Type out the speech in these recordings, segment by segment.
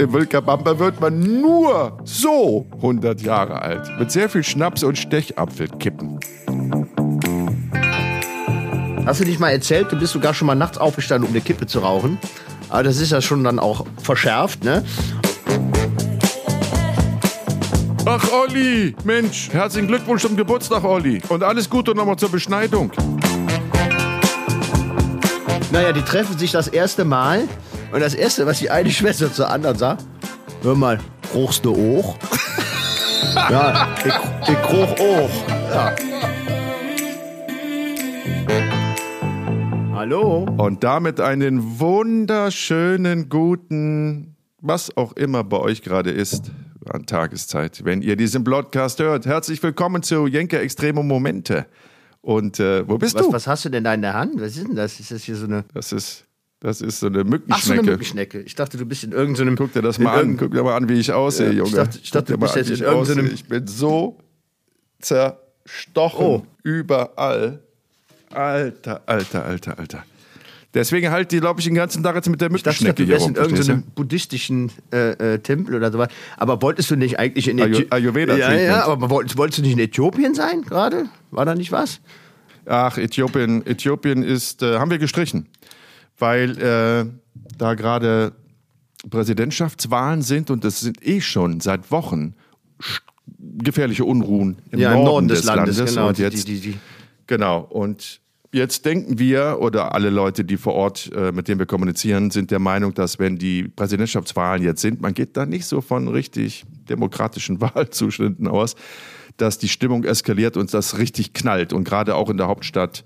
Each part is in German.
in Wilkabamba wird man nur so 100 Jahre alt. Mit sehr viel Schnaps und Stechapfelkippen. Hast du nicht mal erzählt, du bist sogar schon mal nachts aufgestanden, um eine Kippe zu rauchen? Aber das ist ja schon dann auch verschärft, ne? Ach, Olli, Mensch, herzlichen Glückwunsch zum Geburtstag, Olli. Und alles Gute nochmal zur Beschneidung. Naja, die treffen sich das erste Mal und das erste, was die eine Schwester zur anderen sagt, hör mal, ruchst du auch? ja, ich, ich ruch auch. Ja. Hallo? Und damit einen wunderschönen guten, was auch immer bei euch gerade ist, an Tageszeit, wenn ihr diesen Podcast hört. Herzlich willkommen zu Jenke Extremo Momente. Und äh, wo bist Was, du? was hast du denn da in der Hand? Was ist denn das? Ist das hier so eine. Das ist, das ist so eine Ach, so eine Mückenschnecke. Mückenschnecke. Ich dachte, du bist in irgendeinem. Guck dir das mal an. Guck dir mal an, wie ich aussehe, Ja, ich Junge. dachte- ich dachte, du bist jetzt in irgendeinem- Ich bin so zerstochen. Oh. Überall. Alter, alter, alter, alter. Deswegen halt die, glaube ich, den ganzen Tag jetzt mit der Ich dachte, Mückenschnecke du hier rum. in irgendeinem buddhistischen äh, äh, Tempel oder sowas. Aber wolltest du nicht eigentlich in Ayu- Äthiopien. Ayurveda Ja, ja, aber wolltest, wolltest du nicht in Äthiopien sein gerade? War da nicht was? Ach, Äthiopien, Äthiopien ist, äh, haben wir gestrichen, weil äh, da gerade Präsidentschaftswahlen sind und es sind eh schon seit Wochen gefährliche Unruhen im ja, Norden, im Norden des, Landes, genau. Und jetzt, die, die, die. genau. Und jetzt denken wir oder alle Leute, die vor Ort, äh, mit denen wir kommunizieren, sind der Meinung, dass wenn die Präsidentschaftswahlen jetzt sind, man geht da nicht so von richtig demokratischen Wahlzuständen aus, dass die Stimmung eskaliert und das richtig knallt. Und gerade auch in der Hauptstadt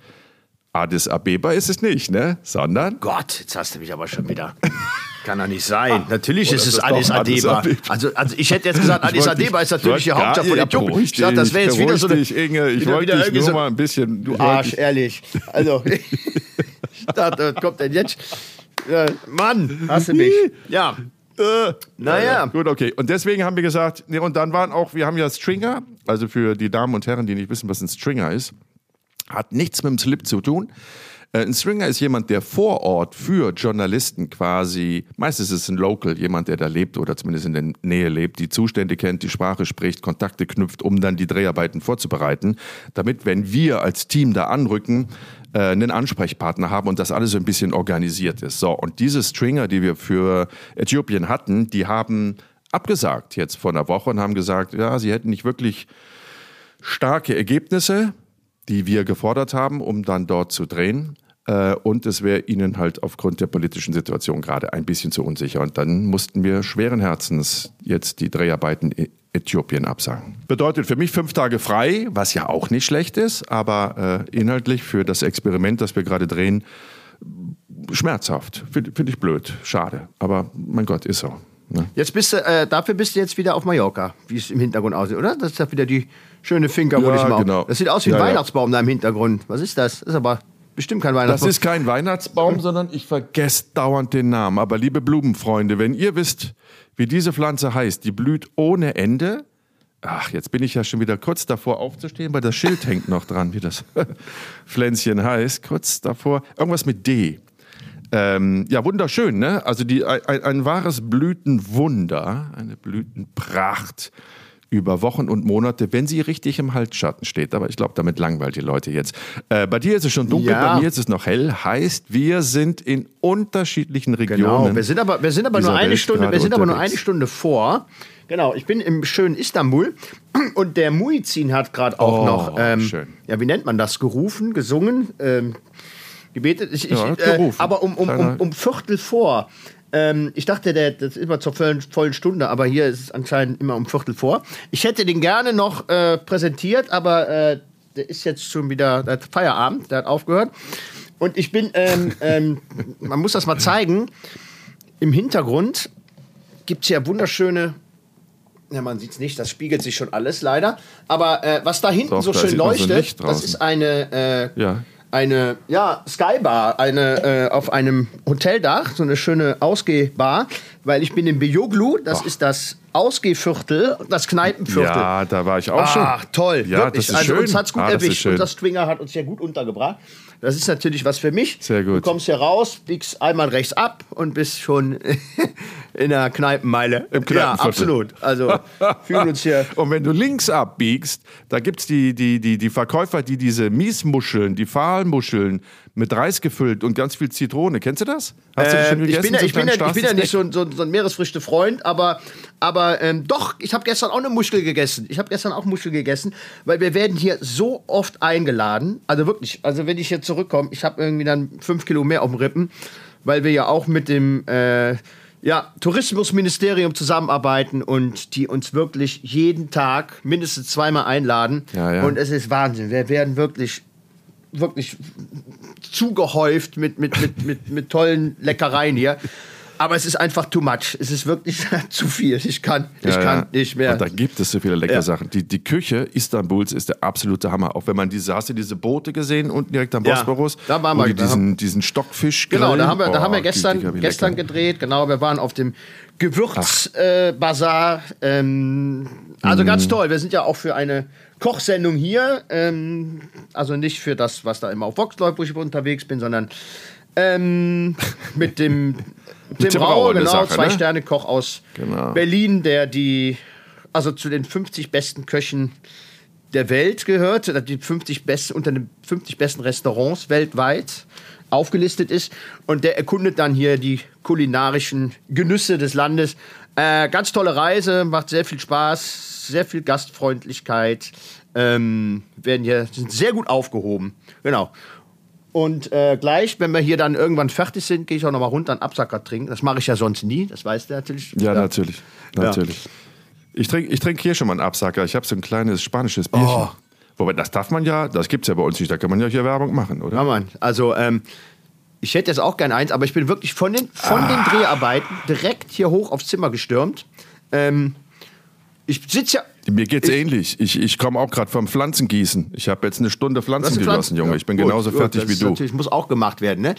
Addis Abeba ist es nicht, ne? Sondern Gott, jetzt hast du mich aber schon wieder. Kann doch nicht sein. Natürlich Oder ist es Addis Abeba. Abeba? Also, also ich hätte jetzt gesagt, Addis Abeba ist natürlich die ich Hauptstadt von Äthiopien. Ich dachte, das wäre jetzt wieder so eine. dich, Inge. Ich wollte wieder dich irgendwie nur so- mal ein bisschen. Du ich Arsch, dich- ehrlich. Also, ich dachte, was kommt denn jetzt? Ja, Mann, hast du mich. Ja. Äh, Naja. Gut, okay. Und deswegen haben wir gesagt, nee, und dann waren auch, wir haben ja Stringer, also für die Damen und Herren, die nicht wissen, was ein Stringer ist, hat nichts mit dem Slip zu tun. Äh, Ein Stringer ist jemand, der vor Ort für Journalisten quasi, meistens ist es ein Local, jemand, der da lebt oder zumindest in der Nähe lebt, die Zustände kennt, die Sprache spricht, Kontakte knüpft, um dann die Dreharbeiten vorzubereiten, damit, wenn wir als Team da anrücken, äh, einen Ansprechpartner haben und das alles so ein bisschen organisiert ist. So, und diese Stringer, die wir für Äthiopien hatten, die haben abgesagt jetzt vor einer Woche und haben gesagt, ja, sie hätten nicht wirklich starke Ergebnisse, die wir gefordert haben, um dann dort zu drehen. Äh, Und es wäre ihnen halt aufgrund der politischen Situation gerade ein bisschen zu unsicher. Und dann mussten wir schweren Herzens jetzt die Dreharbeiten in Äthiopien absagen. Bedeutet für mich fünf Tage frei, was ja auch nicht schlecht ist, aber äh, inhaltlich für das Experiment, das wir gerade drehen, schmerzhaft. Finde find ich blöd, schade. Aber mein Gott, ist so. Ne? Jetzt bist du, äh, dafür bist du jetzt wieder auf Mallorca, wie es im Hintergrund aussieht, oder? Das ist ja wieder die schöne wo Ja, ich mal. genau. Das sieht aus wie ein Ja, ja. Weihnachtsbaum da im Hintergrund. Was ist das? Das ist aber bestimmt kein Das Weihnachtsbaum. ist kein Weihnachtsbaum, sondern ich vergesse dauernd den Namen. Aber liebe Blumenfreunde, wenn ihr wisst, wie diese Pflanze heißt, die blüht ohne Ende. Ach, jetzt bin ich ja schon wieder kurz davor aufzustehen, weil das Schild hängt noch dran, wie das Pflänzchen heißt. Kurz davor. Irgendwas mit D. Ähm, ja, wunderschön, ne? Also die, ein- ein wahres Blütenwunder, eine Blütenpracht über Wochen und Monate, wenn sie richtig im Halsschatten steht. Aber ich glaube, damit langweilt die Leute jetzt. Äh, bei dir ist es schon dunkel, Ja. bei mir ist es noch hell. Heißt, wir sind in unterschiedlichen Regionen. Genau, wir sind aber, wir sind aber nur eine Welt Stunde, wir sind aber nur eine Stunde vor. Genau, ich bin im schönen Istanbul und der Muizin hat gerade auch Oh, noch, ähm, schön. ja, wie nennt man das, gerufen, gesungen, ähm, gebetet. Ich, ich, Ja, äh, aber um, um, um, um Viertel vor. Ähm, ich dachte, der, das ist immer zur vollen, vollen Stunde, aber hier ist es anscheinend immer um Viertel vor. Ich hätte den gerne noch äh, präsentiert, aber äh, der ist jetzt schon wieder der hat Feierabend, der hat aufgehört. Und ich bin, ähm, ähm, man muss das mal zeigen, im Hintergrund gibt es ja wunderschöne. Ja, man sieht es nicht, das spiegelt sich schon alles leider. Aber äh, was da hinten Doch, so da schön so leuchtet, Licht das ist eine, äh, Ja. Eine ja, Skybar, eine äh, auf einem Hoteldach, so eine schöne Ausgehbar, weil ich bin in Bioglu, das ist das Ausgehviertel, das Kneipenviertel. Ja, da war ich auch schon. Ach, toll. Ja, wirklich. das ist also schön. uns hat's gut Ah, das erwischt schön. und das Stringer hat uns ja gut untergebracht. Das ist natürlich was für mich. Sehr gut. Du kommst hier raus, biegst einmal rechts ab und bist schon in der Kneipenmeile. Im ja, Kneipenviertel. absolut. Also fühlen uns hier. Und wenn du links abbiegst, da gibt es die, die, die, die Verkäufer, die diese Miesmuscheln, die Pfahlmuscheln mit Reis gefüllt und ganz viel Zitrone. Kennst du das? Hast du das schon Ähm, ich, gegessen? bin ja, ich, bin ja, ich bin ja nicht so, so, so ein Meeresfrüchte-Freund, aber, aber ähm, doch, ich habe gestern auch eine Muschel gegessen. Ich habe gestern auch Muschel gegessen, weil wir werden hier so oft eingeladen. Also wirklich, also wenn ich hier zurückkomme, ich habe irgendwie dann fünf Kilo mehr auf dem Rippen, weil wir ja auch mit dem äh, ja, Tourismusministerium zusammenarbeiten und die uns wirklich jeden Tag mindestens zweimal einladen. Ja, ja. Und es ist Wahnsinn. Wir werden wirklich wirklich zugehäuft mit, mit, mit, mit, mit tollen Leckereien hier. Aber es ist einfach too much. Es ist wirklich zu viel. Ich kann, ich Ja, kann ja. nicht mehr. Und da gibt es so viele leckere Ja. Sachen. Die, die Küche Istanbuls ist der absolute Hammer. Auch wenn man diese, hast du diese Boote gesehen unten direkt am Bosporus? da waren wir. die Da diesen, diesen Stockfisch Genau, da haben wir, da haben wir Oh, gestern, gestern gedreht. Genau, wir waren auf dem Gewürzbazar. Äh, ähm, also Mhm. ganz toll. Wir sind ja auch für eine Kochsendung hier. Ähm, also nicht für das, was da immer auf Vox läuft, wo ich unterwegs bin, sondern ähm, mit dem Tim, Tim Rau, genau, Sache, zwei ne? Sterne Koch aus Genau. Berlin, der die also zu den 50 besten Köchen der Welt gehört, die 50 besten, unter den 50 besten Restaurants weltweit aufgelistet ist. Und der erkundet dann hier die kulinarischen Genüsse des Landes. Äh, ganz tolle Reise, macht sehr viel Spaß, sehr viel Gastfreundlichkeit. Ähm, werden hier sind sehr gut aufgehoben. Genau. Und äh, gleich, wenn wir hier dann irgendwann fertig sind, gehe ich auch noch mal runter einen Absacker trinken. Das mache ich ja sonst nie, das weißt du natürlich. Ja, natürlich. natürlich. Ich trinke ich trink hier schon mal einen Absacker. Ich habe so ein kleines spanisches Bierchen. Oh. Wobei, das darf man ja, das gibt es ja bei uns nicht. Da kann man ja hier Werbung machen, oder? Ja, Mann. Also, ähm, ich hätte jetzt auch gern eins, aber ich bin wirklich von den, von den Dreharbeiten direkt hier hoch aufs Zimmer gestürmt. Ähm, ich sitze ja. Mir geht's Ich- ähnlich. Ich, ich komme auch gerade vom Pflanzengießen. Ich habe jetzt eine Stunde Pflanzen gegossen, Junge. Ja, Ich bin gut, genauso gut, fertig das wie du. Natürlich muss auch gemacht werden, ne?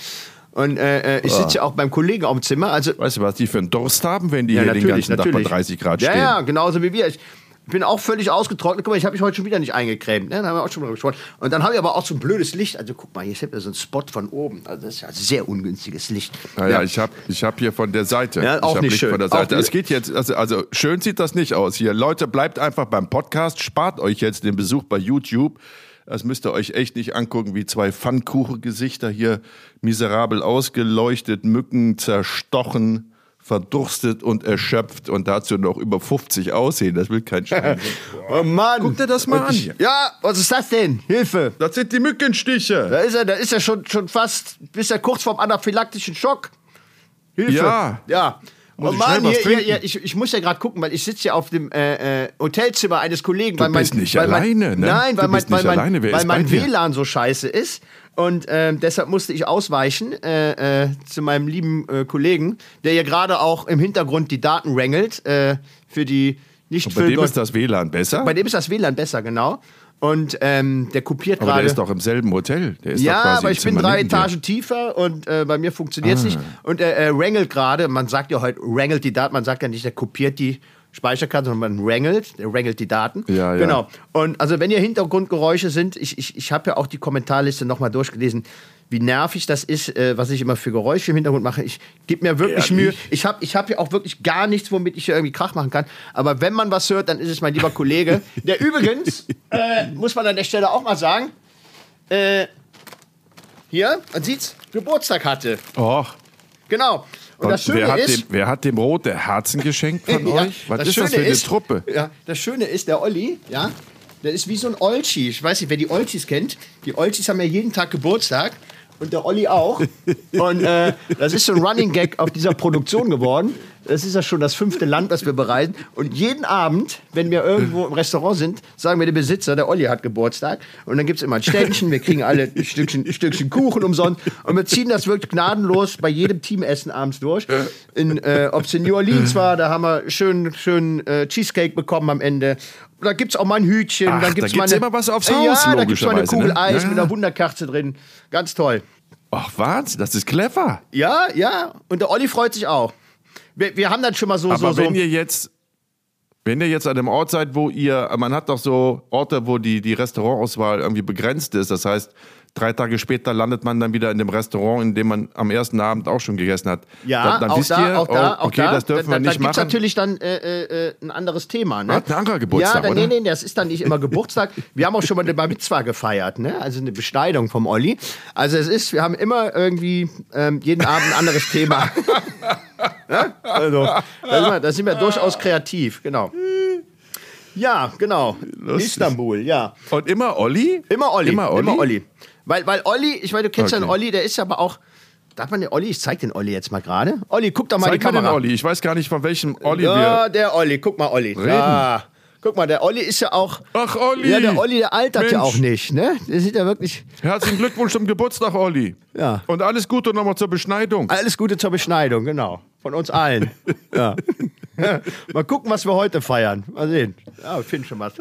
Und äh, äh, ich sitze ja auch beim Kollegen auf dem Zimmer. Also, Weißt du, was die für einen Durst haben, wenn die ja, hier den ganzen Tag bei 30 Grad ja, stehen? Ja, genauso wie wir. Ich bin auch völlig ausgetrocknet. Guck mal, ich habe mich heute schon wieder nicht eingecremt. Ne? Da haben wir auch schon drüber gesprochen. Und dann habe ich aber auch so ein blödes Licht. Also guck mal, hier ist ja so ein Spot von oben. Also das ist ja sehr ungünstiges Licht. Naja, ich habe ich hab hier von der Seite. Ja, auch ich nicht Licht schön. von der Auch Seite. nicht- Es geht jetzt, also, also schön sieht das nicht aus hier. Leute, bleibt einfach beim Podcast, spart euch jetzt den Besuch bei YouTube. Das müsst ihr euch echt nicht angucken, wie zwei Pfannkuchengesichter hier miserabel ausgeleuchtet, Mücken zerstochen, verdurstet und erschöpft und dazu noch über 50 aussehen. Das will kein Schwein. Oh Mann. Guck dir das mal Und an ich- hier. Ja, was ist das denn? Hilfe. das sind die Mückenstiche. Da ist er, da ist er schon, schon fast, bist ja kurz vorm anaphylaktischen Schock. Hilfe. Ja. Ja. Muss oh ich Mann, hier, hier, hier, ich, ich muss ja gerade gucken, weil ich sitze ja auf dem äh, äh, Hotelzimmer eines Kollegen. Du weil mein, bist nicht weil mein, alleine, ne? Nein, weil mein, weil mein, alleine. Wer weil mein? WLAN so scheiße ist. Und ähm, deshalb musste ich ausweichen äh, äh, zu meinem lieben äh, Kollegen, der ja gerade auch im Hintergrund die Daten wrangelt äh, für die nicht Bei dem ist das WLAN besser. bei dem ist das WLAN besser, genau. Und ähm, der kopiert aber der gerade. ist doch im selben Hotel. Ja, aber ich bin drei. Etagen tiefer und äh, bei mir funktioniert es Ah. nicht. Und er äh, wrangelt gerade, man sagt ja heute, wrangelt die Daten, man sagt ja nicht, der kopiert die Speicherkarte, sondern man wrangelt, der wrangelt die Daten. Ja, ja. Genau. Und also wenn hier Hintergrundgeräusche sind, ich, ich, ich habe ja auch die Kommentarliste nochmal durchgelesen, wie nervig das ist, äh, was ich immer für Geräusche im Hintergrund mache. Ich gebe mir wirklich Ehrlich? Mühe. Ich habe ich hab ja auch wirklich gar nichts, womit ich hier irgendwie Krach machen kann. Aber wenn man was hört, dann ist es mein lieber Kollege, der übrigens, äh, muss man an der Stelle auch mal sagen, äh, hier, man sieht's, Geburtstag hatte. Och. Genau. Und, Und das Schöne wer, hat ist, dem, wer hat dem Rote Herzen geschenkt von Ja, euch? Was ist das für Schöne eine Truppe? Ja, das Schöne ist, der Olli, ja, der ist wie so ein Olchi. Ich weiß nicht, wer die Olchis kennt. Die Olchis haben ja jeden Tag Geburtstag. Und der Olli auch. Und äh, das ist so ein Running Gag auf dieser Produktion geworden. Das ist ja schon das fünfte Land, das wir bereisen. Und jeden Abend, wenn wir irgendwo im Restaurant sind, sagen wir dem Besitzer, der Olli hat Geburtstag. Und dann gibt es immer ein Ständchen, wir kriegen alle ein Stückchen, ein Stückchen Kuchen umsonst. Und wir ziehen das wirklich gnadenlos bei jedem Teamessen abends durch. In, äh, Ob es in New Orleans war, da haben wir schön, schön äh, Cheesecake bekommen am Ende. Da gibt es auch mal ein Hütchen. Ach, dann da gibt's gibt's mal eine, immer was aufs Ja, Haus, da gibt es mal eine logischerweise, Kugel ne? Eis Ja. mit einer Wunderkerze drin. Ganz toll. Ach, Wahnsinn, das ist clever. Ja, ja. Und der Olli freut sich auch. Wir, wir haben dann schon mal so. Aber so, so wenn ihr jetzt, wenn ihr jetzt an einem Ort seid, wo ihr, man hat doch so Orte, wo die, die Restaurantauswahl irgendwie begrenzt ist. Das heißt, drei Tage später landet man dann wieder in dem Restaurant, in dem man am ersten Abend auch schon gegessen hat. Ja, dann, dann auch da, ihr, auch da, oh, auch okay, da, das dürfen da, wir nicht da gibt's machen. natürlich dann äh, äh, ein anderes Thema. Ne? Hat ein anderer Geburtstag, ja, dann, oder? nee, nee, das ist dann nicht immer Geburtstag. Wir haben auch schon mal eine Bar Mitzwa gefeiert, ne? also eine Beschneidung vom Olli. Also es ist, wir haben immer irgendwie ähm, jeden Abend ein anderes Thema. ja? Also, da sind, wir, da sind wir durchaus kreativ, genau. Ja, genau. Lustig. Istanbul, ja. Und immer Olli? Immer Olli. Immer Olli? Immer Olli. Weil, weil Olli, ich meine, du kennst ja den Olli, der ist ja aber auch. Darf man den Olli? Ich zeig den Olli jetzt mal gerade. Olli, guck doch mal Zeig die mal den Kamera. Olli. Ich weiß gar nicht, von welchem Olli Ja, wir. der Olli. Guck mal, Olli. Reden. Ja. Guck mal, der Olli ist ja auch. Ach, Olli. Ja, der Olli, der altert ja Mensch. auch nicht, ne? Der sieht ja wirklich. Herzlichen Glückwunsch zum Geburtstag, Olli. Ja. Und alles Gute nochmal zur Beschneidung. Alles Gute zur Beschneidung, genau. Von uns allen. ja. Mal gucken, was wir heute feiern. Mal sehen. Ja, wir finden schon was.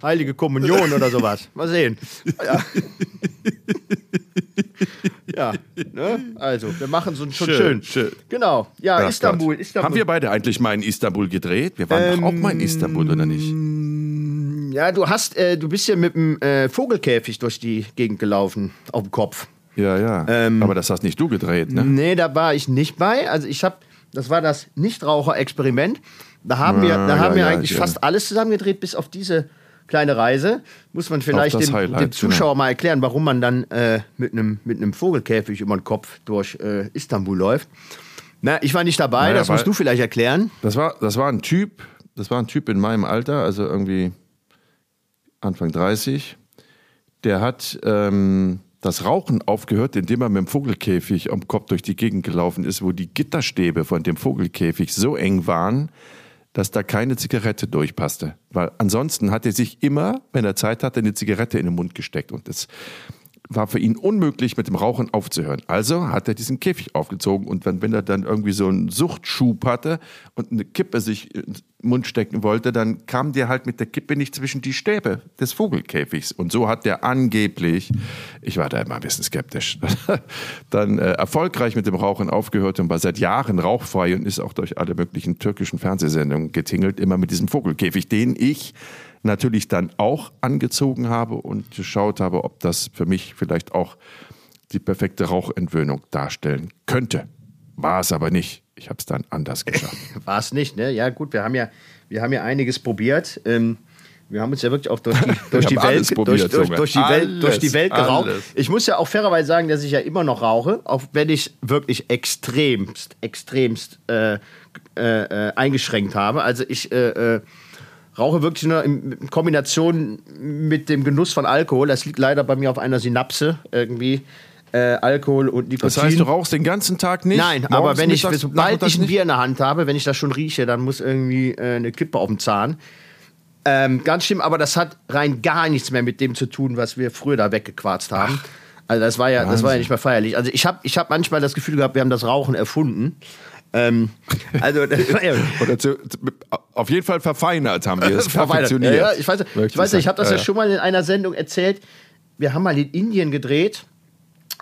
Heilige Kommunion oder sowas. Mal sehen. Ja. ja, ne? Also, wir machen uns schon schön. Schön, schön. Genau. Ja, Ach Istanbul, Gott. Istanbul. Haben wir beide eigentlich mal in Istanbul gedreht? Wir waren doch auch mal in Istanbul, oder nicht? ja, du hast, äh, du bist ja mit dem äh, Vogelkäfig durch die Gegend gelaufen, auf dem Kopf. Ja, ja. Ähm, Aber das hast nicht du gedreht, ne? Nee, da war ich nicht bei. Also ich habe, das war das Nichtraucher-Experiment. Da haben wir, da Ah, haben ja, wir ja, eigentlich ja. fast alles zusammengedreht, bis auf diese kleine Reise. Muss man vielleicht dem, dem Zuschauer genau. mal erklären, warum man dann äh, mit einem mit einem Vogelkäfig über den Kopf durch äh, Istanbul läuft. Na, ich war nicht dabei, Naja, das musst du vielleicht erklären. Das war, das war ein Typ, das war ein Typ in meinem Alter, also irgendwie Anfang 30. Der hat ähm, das Rauchen aufgehört, indem er mit dem Vogelkäfig am Kopf durch die Gegend gelaufen ist, wo die Gitterstäbe von dem Vogelkäfig so eng waren, dass da keine Zigarette durchpasste. Weil ansonsten hat er sich immer, wenn er Zeit hatte, eine Zigarette in den Mund gesteckt. Und das war für ihn unmöglich, mit dem Rauchen aufzuhören. Also hat er diesen Käfig aufgezogen und wenn, wenn er dann irgendwie so einen Suchtschub hatte und eine Kippe sich in den Mund stecken wollte, dann kam der halt mit der Kippe nicht zwischen die Stäbe des Vogelkäfigs. Und so hat der angeblich, ich war da immer ein bisschen skeptisch, dann äh, erfolgreich mit dem Rauchen aufgehört und war seit Jahren rauchfrei und ist auch durch alle möglichen türkischen Fernsehsendungen getingelt, immer mit diesem Vogelkäfig, den ich natürlich dann auch angezogen habe und geschaut habe, ob das für mich vielleicht auch die perfekte Rauchentwöhnung darstellen könnte. War es aber nicht. Ich habe es dann anders geschafft. War es nicht, ne? Ja, gut, wir haben ja, wir haben ja einiges probiert. Ähm, wir haben uns ja wirklich auch durch die, durch die alles Welt, probiert, durch, durch, durch, die Welt, durch die Alles, Welt geraucht. alles. Ich muss ja auch fairerweise sagen, dass ich ja immer noch rauche, auch wenn ich wirklich extremst, extremst äh, äh, äh, eingeschränkt habe. Also ich äh, äh, rauche wirklich nur in, in Kombination mit dem Genuss von Alkohol. Das liegt leider bei mir auf einer Synapse irgendwie. Äh, Alkohol und Nikotin. Das heißt, du rauchst den ganzen Tag nicht? Nein, Morgens, aber wenn ich, mittags, sobald nachmittags ich ein? Bier in der Hand habe, wenn ich das schon rieche, dann muss irgendwie äh, eine Kippe auf dem Zahn. Ähm, ganz schlimm, aber das hat rein gar nichts mehr mit dem zu tun, was wir früher da weggequarzt haben. also das war ja, das war ja nicht mehr feierlich. Also ich habe ich hab manchmal das Gefühl gehabt, wir haben das Rauchen erfunden. Ähm, also ja, zu, zu, auf jeden Fall verfeinert haben wir es. perfektioniert. Ja, ja, ich weiß, ich, weiß nicht, ich habe das ja, sagen. schon mal in einer Sendung erzählt. Wir haben mal in Indien gedreht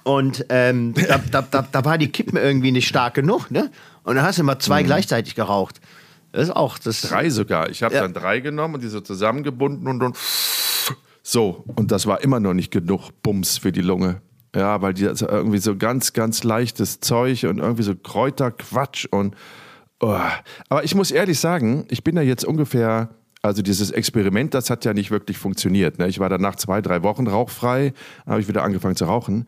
und ähm, da, da, da, da war die Kippen irgendwie nicht stark genug, ne? Und dann hast du mal zwei gleichzeitig geraucht. Das ist auch das. Mhm. Drei sogar. Ich habe Ja. dann drei genommen und die so zusammengebunden und dann so. Und das war immer noch nicht genug Bums für die Lunge. Ja, weil die irgendwie so ganz, ganz leichtes Zeug und irgendwie so Kräuterquatsch und. Oh. Aber ich muss ehrlich sagen, ich bin da jetzt ungefähr. Also dieses Experiment, das hat ja nicht wirklich funktioniert. Ne? Ich war danach zwei, drei Wochen rauchfrei, habe ich wieder angefangen zu rauchen.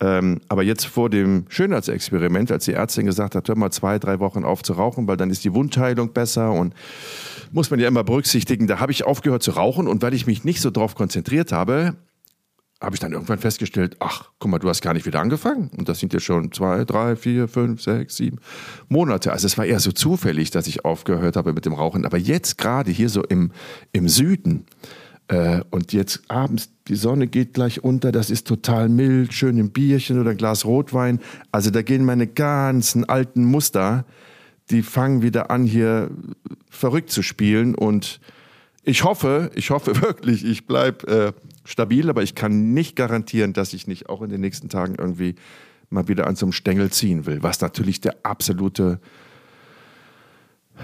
Ähm, aber jetzt vor dem Schönheitsexperiment, als die Ärztin gesagt hat, hör mal zwei, drei Wochen auf zu rauchen, weil dann ist die Wundheilung besser und muss man ja immer berücksichtigen, da habe ich aufgehört zu rauchen und weil ich mich nicht so drauf konzentriert habe, habe ich dann irgendwann festgestellt, ach, guck mal, du hast gar nicht wieder angefangen. Und das sind ja schon zwei, drei, vier, fünf, sechs, sieben Monate. Also es war eher so zufällig, dass ich aufgehört habe mit dem Rauchen. Aber jetzt gerade hier so im, im Süden äh, und jetzt abends, die Sonne geht gleich unter, das ist total mild, schön ein Bierchen oder ein Glas Rotwein. Also da gehen meine ganzen alten Muster, die fangen wieder an, hier verrückt zu spielen und ich hoffe, ich hoffe wirklich, ich bleibe äh, stabil, aber ich kann nicht garantieren, dass ich nicht auch in den nächsten Tagen irgendwie mal wieder an so einem Stängel ziehen will, was natürlich der absolute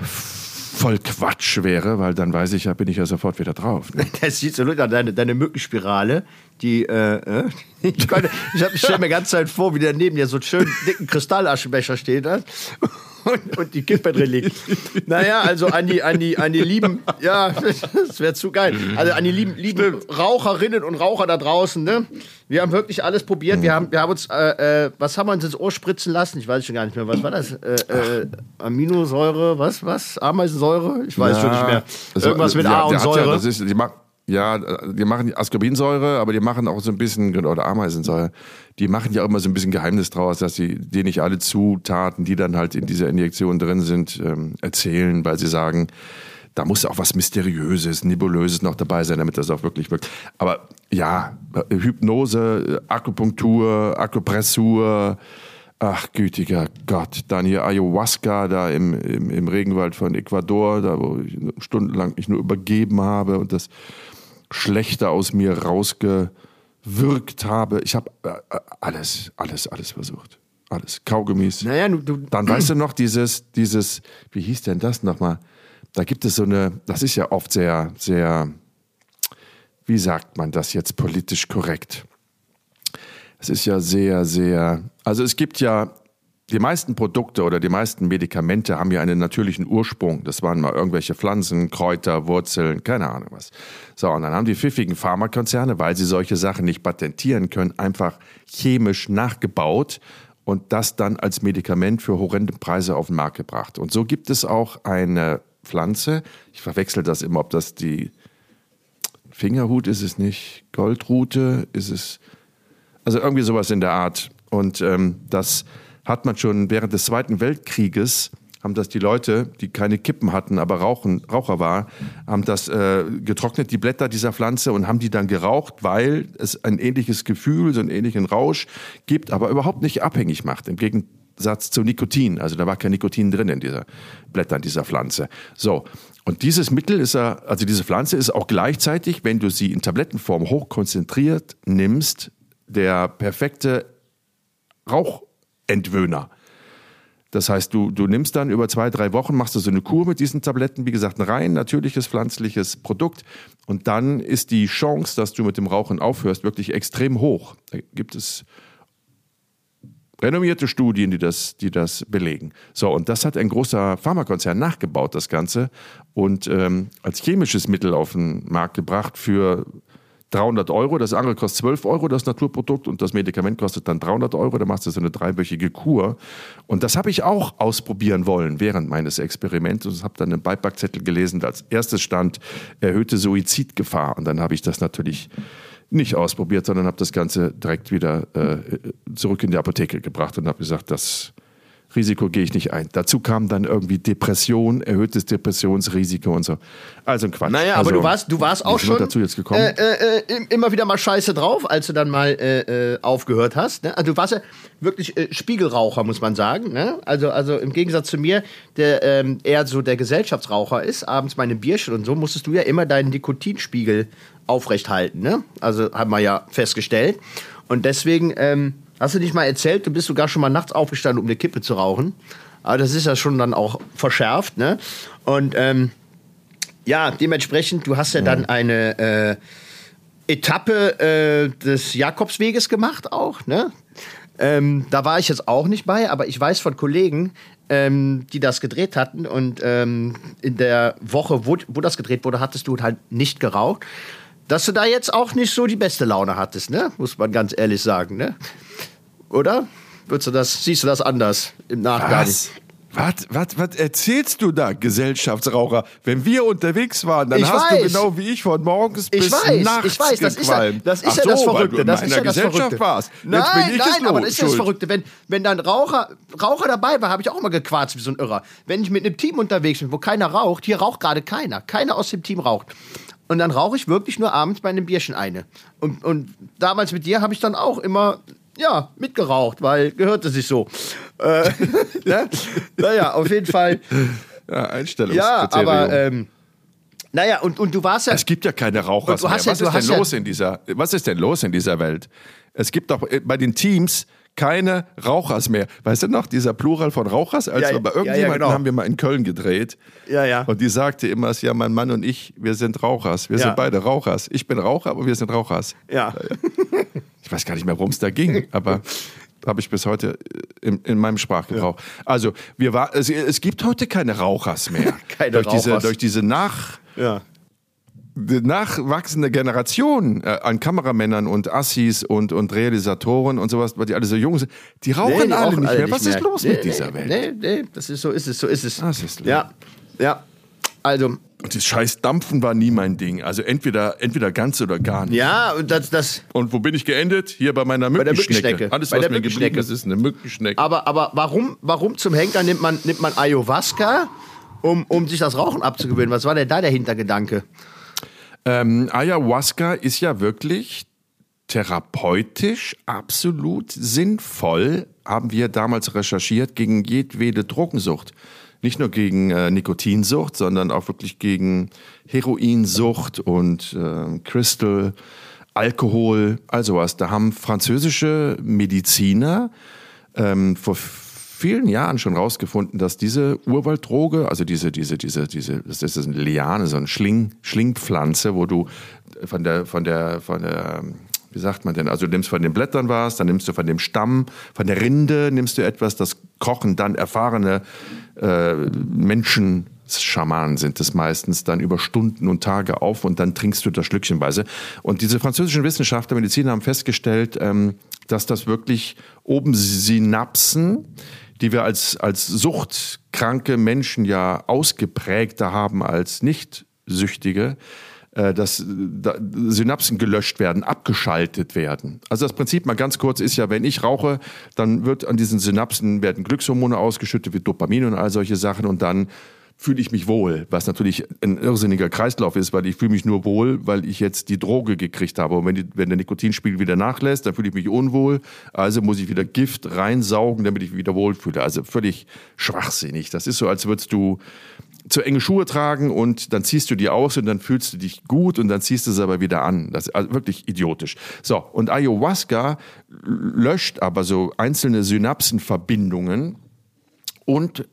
voll Quatsch wäre, weil dann weiß ich ja, bin ich ja sofort wieder drauf. Ne? Das sieht so an, deine, deine Mückenspirale, die, äh, äh, ich, ich, ich stelle mir ganz Zeit vor, wie der neben dir so einen schönen dicken Kristallaschenbecher steht hat und, und die Kippe drin liegt. Naja, also an die, an die, an die lieben, ja, das wäre zu geil. Also an die lieben, lieben Raucherinnen und Raucher da draußen, ne? Wir haben wirklich alles probiert. Wir haben, wir haben uns, äh, äh, was haben wir uns ins Ohr spritzen lassen? Ich weiß schon gar nicht mehr. Was war das? Äh, äh, Aminosäure, was, was? Ameisensäure? Ich weiß schon nicht mehr. Also, Irgendwas mit ja, A und Säure. Ja, das ist, die ja, die machen Ascorbinsäure, aber die machen auch so ein bisschen, oder Ameisensäure, die machen ja auch immer so ein bisschen Geheimnis draus, dass sie dir nicht alle Zutaten, die dann halt in dieser Injektion drin sind, ähm, erzählen, weil sie sagen, da muss auch was Mysteriöses, Nebulöses noch dabei sein, damit das auch wirklich wirkt. Aber ja, Hypnose, Akupunktur, Akupressur, ach gütiger Gott, dann hier Ayahuasca da im, im, im Regenwald von Ecuador, da wo ich stundenlang mich nur übergeben habe und das Schlechte aus mir rausgewirkt habe. Ich habe äh, alles, alles, alles versucht. Alles. Kaugummis. Naja, du, du, Dann weißt du noch dieses, dieses, wie hieß denn das nochmal? Da gibt es so eine, das ist ja oft sehr, sehr, wie sagt man das jetzt politisch korrekt? Es ist ja sehr, sehr, also es gibt ja, die meisten Produkte oder die meisten Medikamente haben ja einen natürlichen Ursprung. Das waren mal irgendwelche Pflanzen, Kräuter, Wurzeln, keine Ahnung was. So, und dann haben die pfiffigen Pharmakonzerne, weil sie solche Sachen nicht patentieren können, einfach chemisch nachgebaut und das dann als Medikament für horrende Preise auf den Markt gebracht. Und so gibt es auch eine Pflanze, ich verwechsel das immer, ob das die Fingerhut ist es nicht, Goldrute ist es, also irgendwie sowas in der Art. Und ähm, das hat man schon während des Zweiten Weltkrieges, haben das die Leute, die keine Kippen hatten, aber Rauchen, Raucher war, haben das äh, getrocknet, die Blätter dieser Pflanze, und haben die dann geraucht, weil es ein ähnliches Gefühl, so einen ähnlichen Rausch gibt, aber überhaupt nicht abhängig macht. Im Gegensatz zu Nikotin. Also da war kein Nikotin drin in dieser Blättern dieser Pflanze. So. Und dieses Mittel ist ja, also diese Pflanze ist auch gleichzeitig, wenn du sie in Tablettenform hochkonzentriert nimmst, der perfekte Rauchentwöhner. Das heißt, du, du nimmst dann über zwei, drei Wochen, machst du so eine Kur mit diesen Tabletten, wie gesagt, ein rein natürliches pflanzliches Produkt. Und dann ist die Chance, dass du mit dem Rauchen aufhörst, wirklich extrem hoch. Da gibt es renommierte Studien, die das, die das belegen. So, und das hat ein großer Pharmakonzern nachgebaut, das Ganze, und ähm, als chemisches Mittel auf den Markt gebracht für 300 Euro. Das andere kostet 12 Euro, das Naturprodukt, und das Medikament kostet dann 300 Euro. Da machst du so eine dreiwöchige Kur. Und das habe ich auch ausprobieren wollen während meines Experiments. Und habe dann einen Beipackzettel gelesen, als erstes stand erhöhte Suizidgefahr. Und dann habe ich das natürlich nicht ausprobiert, sondern habe das Ganze direkt wieder äh, zurück in die Apotheke gebracht und habe gesagt, das Risiko gehe ich nicht ein. Dazu kam dann irgendwie Depression, erhöhtes Depressionsrisiko und so. Also ein Quatsch. Naja, also, aber du warst, du warst auch schon dazu jetzt gekommen. Äh, äh, äh, immer wieder mal scheiße drauf, als du dann mal äh, äh, aufgehört hast. Ne? Also du warst ja wirklich äh, Spiegelraucher, muss man sagen. Ne? Also, also im Gegensatz zu mir, der ähm, eher so der Gesellschaftsraucher ist, abends meine Bierchen und so, musstest du ja immer deinen Nikotinspiegel aufrecht halten. Ne? Also haben wir ja festgestellt. Und deswegen ähm, hast du nicht mal erzählt, du bist sogar schon mal nachts aufgestanden, um eine Kippe zu rauchen. Aber das ist ja schon dann auch verschärft. Ne? Und ähm, ja, dementsprechend, du hast ja dann eine äh, Etappe äh, des Jakobsweges gemacht auch, ne? Ähm, da war ich jetzt auch nicht bei, aber ich weiß von Kollegen, ähm, die das gedreht hatten und ähm, in der Woche, wo, wo das gedreht wurde, hattest du halt nicht geraucht, dass du da jetzt auch nicht so die beste Laune hattest, ne? Muss man ganz ehrlich sagen, ne? Oder? Würdest du das, siehst du das anders im Nachgang? Was? Was, was, was erzählst du da, Gesellschaftsraucher? Wenn wir unterwegs waren, dann Ich hast weiß. du genau wie ich von morgens Ich bis weiß, nachts ich weiß, das ist ja gequalmt. das, ist Ach ja so, das Verrückte. in Das ist ja das Gesellschaft Verrückte. warst. Nein, nein, es aber das ist ja das. Verrückte. Wenn, wenn dann Raucher, Raucher dabei war, habe ich auch mal gequarzt wie so ein Irrer. Wenn ich mit einem Team unterwegs bin, wo keiner raucht, hier raucht gerade keiner. Keiner aus dem Team raucht. Und dann rauche ich wirklich nur abends bei einem Bierchen eine. Und, und damals mit dir habe ich dann auch immer, ja, mitgeraucht, weil gehörte sich so. Äh, ne? Naja, auf jeden Fall. Ja, Ja, Einstellungskriterium. aber, ähm, naja, und, und du warst ja. es gibt ja keine ja- was du ist denn ja- los in dieser? Was ist denn los in dieser Welt? Es gibt doch äh, bei den Teams keine Rauchers mehr. Weißt du noch, dieser Plural von Rauchers? Als Ja, wir bei ja, ja, irgendjemandem genau. haben wir mal in Köln gedreht. Ja, ja. Und die sagte immer, ja, mein Mann und ich, wir sind Rauchers. Wir sind beide Rauchers. Ich bin Raucher, aber wir sind Rauchers. Ja. Ich weiß gar nicht mehr, worum es da ging, aber habe ich bis heute äh, in, in meinem Sprachgebrauch. Also, wir war, es, es gibt heute keine Rauchers mehr. Keine durch Diese, Rauchers. durch diese nach, Ja. Nachwachsende Generation äh, an Kameramännern und Assis und, und Realisatoren und sowas, weil die alle so jung sind, die rauchen die alle nicht alle mehr. nicht Was ist mehr. los Nee, mit dieser nee, Welt? Nee, nee, das ist so ist es, so ist es. Das ist schlimm. ja, ja. Also, Und das scheiß Dampfen war nie mein Ding. Also entweder, entweder ganz oder gar nicht. ja, und das, das, Und wo bin ich geendet? Hier bei meiner der Mückenschnecke. Mückenschnecke. Alles, Bei was der mir geblieben Mückenschnecke. ist, ist eine Mückenschnecke. aber, aber warum, warum zum Henker nimmt man, nimmt man Ayahuasca, um, um sich das Rauchen abzugewöhnen? Was war denn da der Hintergedanke? Ähm, Ayahuasca ist ja wirklich therapeutisch absolut sinnvoll, haben wir damals recherchiert, gegen jedwede Drogensucht. Nicht nur gegen äh, Nikotinsucht, sondern auch wirklich gegen Heroinsucht und äh, Crystal, Alkohol, also was. Da haben französische Mediziner ähm, vor vielen Jahren schon rausgefunden, dass diese Urwalddroge, also diese, diese, diese, diese, das ist eine Liane, so eine Schling, Schlingpflanze, wo du von der, von der, von der, wie sagt man denn, also du nimmst von den Blättern was, dann nimmst du von dem Stamm, von der Rinde nimmst du etwas, das kochen dann erfahrene äh, Menschen, Schamanen sind es meistens, dann über Stunden und Tage auf und dann trinkst du das schlückchenweise. Und diese französischen Wissenschaftler, Mediziner haben festgestellt, ähm, dass das wirklich oben Synapsen, die wir als, als suchtkranke Menschen ja ausgeprägter haben als nicht süchtige, äh, dass da Synapsen gelöscht werden, abgeschaltet werden. Also das Prinzip mal ganz kurz ist ja, wenn ich rauche, dann wird an diesen Synapsen werden Glückshormone ausgeschüttet, wie Dopamin und all solche Sachen und dann fühle ich mich wohl, was natürlich ein irrsinniger Kreislauf ist, weil ich fühle mich nur wohl, weil ich jetzt die Droge gekriegt habe. Und wenn, die, wenn der Nikotinspiegel wieder nachlässt, dann fühle ich mich unwohl. Also muss ich wieder Gift reinsaugen, damit ich mich wieder wohlfühle. Also völlig schwachsinnig. Das ist so, als würdest du zu enge Schuhe tragen und dann ziehst du die aus und dann fühlst du dich gut und dann ziehst du sie aber wieder an. Das ist also wirklich idiotisch. So, und Ayahuasca löscht aber so einzelne Synapsenverbindungen und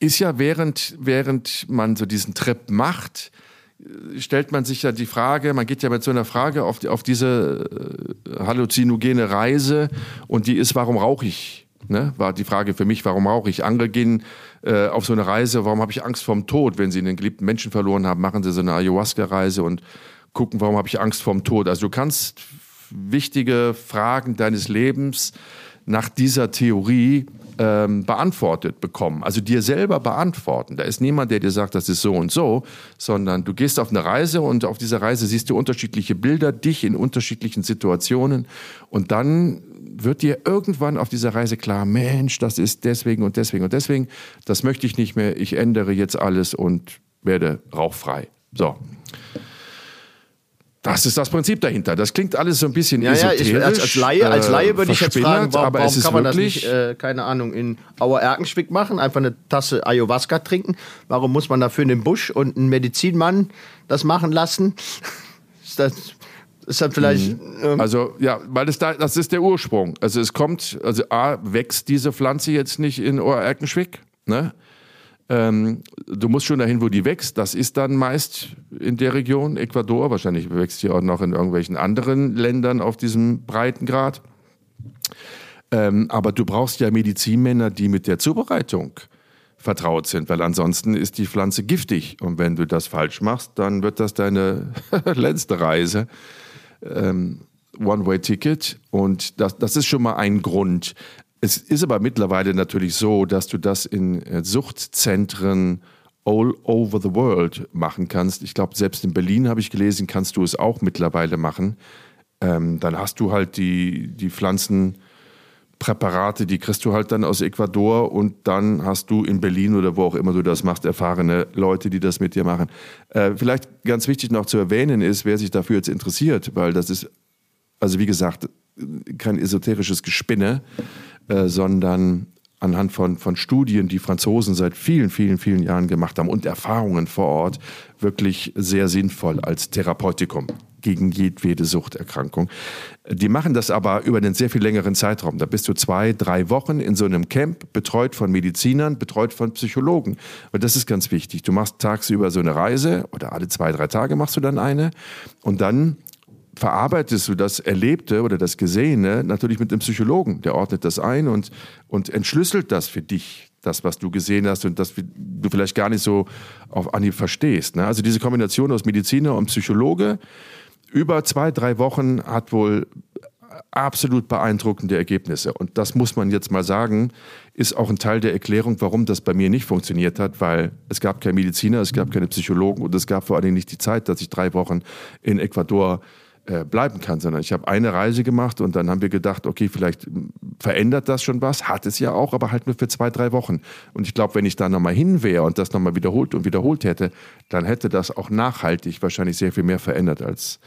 ist ja während, während man so diesen Trip macht, äh, stellt man sich ja die Frage, man geht ja mit so einer Frage auf, die, auf diese äh, halluzinogene Reise und die ist, warum rauche ich? Ne? War die Frage für mich, warum rauche ich? Andere gehen äh, auf so eine Reise, warum habe ich Angst vorm Tod? Wenn sie einen geliebten Menschen verloren haben, machen sie so eine Ayahuasca-Reise und gucken, warum habe ich Angst vorm Tod? Also du kannst wichtige Fragen deines Lebens nach dieser Theorie ähm, beantwortet bekommen. Also dir selber beantworten. Da ist niemand, der dir sagt, das ist so und so, sondern du gehst auf eine Reise und auf dieser Reise siehst du unterschiedliche Bilder, dich in unterschiedlichen Situationen und dann wird dir irgendwann auf dieser Reise klar, Mensch, das ist deswegen und deswegen und deswegen, das möchte ich nicht mehr, ich ändere jetzt alles und werde rauchfrei. So. Das ist das Prinzip dahinter. Das klingt alles so ein bisschen Ja, ja, esoterisch. ich, als, als Laie, als äh, Laie würde ich jetzt fragen, warum, aber warum es ist kann man das nicht, äh, keine Ahnung, in Auer Erkenschwick machen, einfach eine Tasse Ayahuasca trinken? Warum muss man dafür in den Busch und einen Medizinmann das machen lassen? ist das, ist das vielleicht... ähm, Also ja, weil das da, das ist der Ursprung. Also es kommt, also A, wächst diese Pflanze jetzt nicht in Oerkenschwick, ne? Ähm, du musst schon dahin, wo die wächst. Das ist dann meist in der Region, Ecuador. Wahrscheinlich wächst sie auch noch in irgendwelchen anderen Ländern auf diesem Breitengrad. Ähm, aber du brauchst ja Medizinmänner, die mit der Zubereitung vertraut sind, weil ansonsten ist die Pflanze giftig. Und wenn du das falsch machst, dann wird das deine letzte Reise. Ähm, One-Way-Ticket. Und das, das ist schon mal ein Grund. Es ist aber mittlerweile natürlich so, dass du das in äh, Suchtzentren all over the world machen kannst. Ich glaube, selbst in Berlin habe ich gelesen, kannst du es auch mittlerweile machen. Ähm, dann hast du halt die, die Pflanzenpräparate, die kriegst du halt dann aus Ecuador und dann hast du in Berlin oder wo auch immer du das machst, erfahrene Leute, die das mit dir machen. Äh, vielleicht ganz wichtig noch zu erwähnen ist, wer sich dafür jetzt interessiert, weil das ist, also wie gesagt, kein esoterisches Gespinne, äh, sondern anhand von, von Studien, die Franzosen seit vielen, vielen, vielen Jahren gemacht haben und Erfahrungen vor Ort wirklich sehr sinnvoll als Therapeutikum gegen jedwede Suchterkrankung. Die machen das aber über einen sehr viel längeren Zeitraum. Da bist du zwei, drei Wochen in so einem Camp, betreut von Medizinern, betreut von Psychologen. Und das ist ganz wichtig. Du machst tagsüber so eine Reise oder alle zwei, drei Tage machst du dann eine und dann verarbeitest du das Erlebte oder das Gesehene natürlich mit dem Psychologen. Der ordnet das ein und, und entschlüsselt das für dich, das, was du gesehen hast und das du vielleicht gar nicht so auf Anhieb verstehst. Ne? Also diese Kombination aus Mediziner und Psychologe über zwei, drei Wochen hat wohl absolut beeindruckende Ergebnisse. Und das muss man jetzt mal sagen, ist auch ein Teil der Erklärung, warum das bei mir nicht funktioniert hat, weil es gab keine Mediziner, es gab keine Psychologen und es gab vor allen Dingen nicht die Zeit, dass ich drei Wochen in Ecuador äh, bleiben kann, sondern ich habe eine Reise gemacht und dann haben wir gedacht, okay, vielleicht verändert das schon was, hat es ja auch, aber halt nur für zwei, drei Wochen. Und ich glaube, wenn ich da nochmal hin wäre und das nochmal wiederholt und wiederholt hätte, dann hätte das auch nachhaltig wahrscheinlich sehr viel mehr verändert als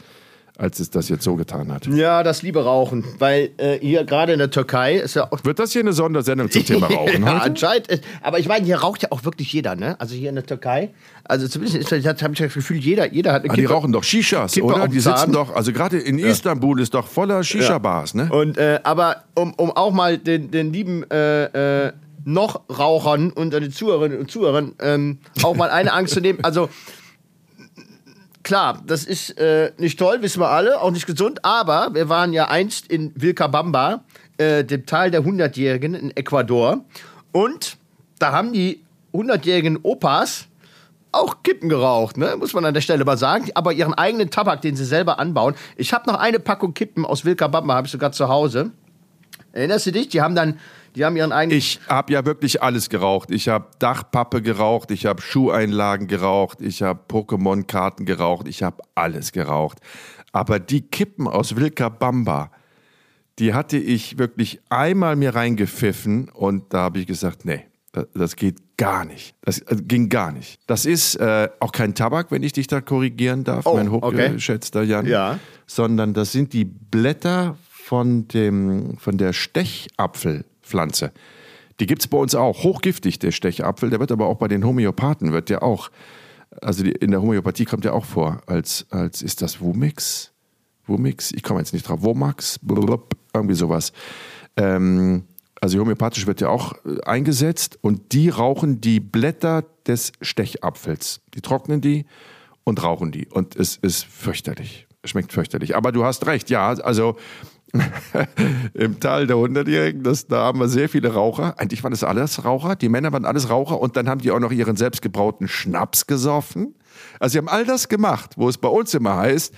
als es das jetzt so getan hat. Ja, das liebe Rauchen, weil äh, hier gerade in der Türkei ist ja auch. Wird das hier eine Sondersendung zum Thema Rauchen? ja, heute? anscheinend. Aber ich meine, hier raucht ja auch wirklich jeder, ne? Also hier in der Türkei. Also zumindest habe ich das Gefühl, jeder, jeder hat eine ah, Die rauchen doch Shishas, Kippe oder? Die sitzen doch, also gerade in Istanbul ist doch voller Shisha-Bars, ne? Und äh, aber um, um auch mal den, den lieben äh, äh, noch Rauchern unter den Zuhörerinnen und Zuhörern ähm, auch mal eine Angst zu nehmen. Also klar, das ist äh, nicht toll, wissen wir alle, auch nicht gesund, aber wir waren ja einst in Vilcabamba, äh, dem Tal der Hundertjährigen in Ecuador. Und da haben die hundertjährigen Opas auch Kippen geraucht, ne? muss man an der Stelle mal sagen, aber ihren eigenen Tabak, den sie selber anbauen. Ich habe noch eine Packung Kippen aus Vilcabamba, habe ich sogar zu Hause. Erinnerst du dich? Die haben dann, die haben ihren eigenen. Ich habe ja wirklich alles geraucht. Ich habe Dachpappe geraucht, ich habe Schuheinlagen geraucht, ich habe Pokémon-Karten geraucht, ich habe alles geraucht. Aber die Kippen aus Vilcabamba, die hatte ich wirklich einmal mir reingepfiffen und da habe ich gesagt, nee, das, geht gar nicht. Das äh, ging gar nicht. Das ist äh, auch kein Tabak, wenn ich dich da korrigieren darf, Oh, mein okay. hochgeschätzter Jan. Ja. Sondern das sind die Blätter von, dem, von der Stechapfelpflanze. Die gibt es bei uns auch. Hochgiftig, der Stechapfel. Der wird aber auch bei den Homöopathen, wird der auch, also die, in der Homöopathie kommt der auch vor, als, als ist das Wumix? Wumix? Ich komme jetzt nicht drauf. Womax? Blub, irgendwie sowas. Ähm, also homöopathisch wird ja auch äh, eingesetzt und die rauchen die Blätter des Stechapfels. Die trocknen die und rauchen die. Und es ist fürchterlich. Es schmeckt fürchterlich. Aber du hast recht, ja, also im Tal der Hundertjährigen, das, da haben wir sehr viele Raucher. Eigentlich waren das alles Raucher. Die Männer waren alles Raucher und dann haben die auch noch ihren selbstgebrauten Schnaps gesoffen. Also sie haben all das gemacht, wo es bei uns immer heißt,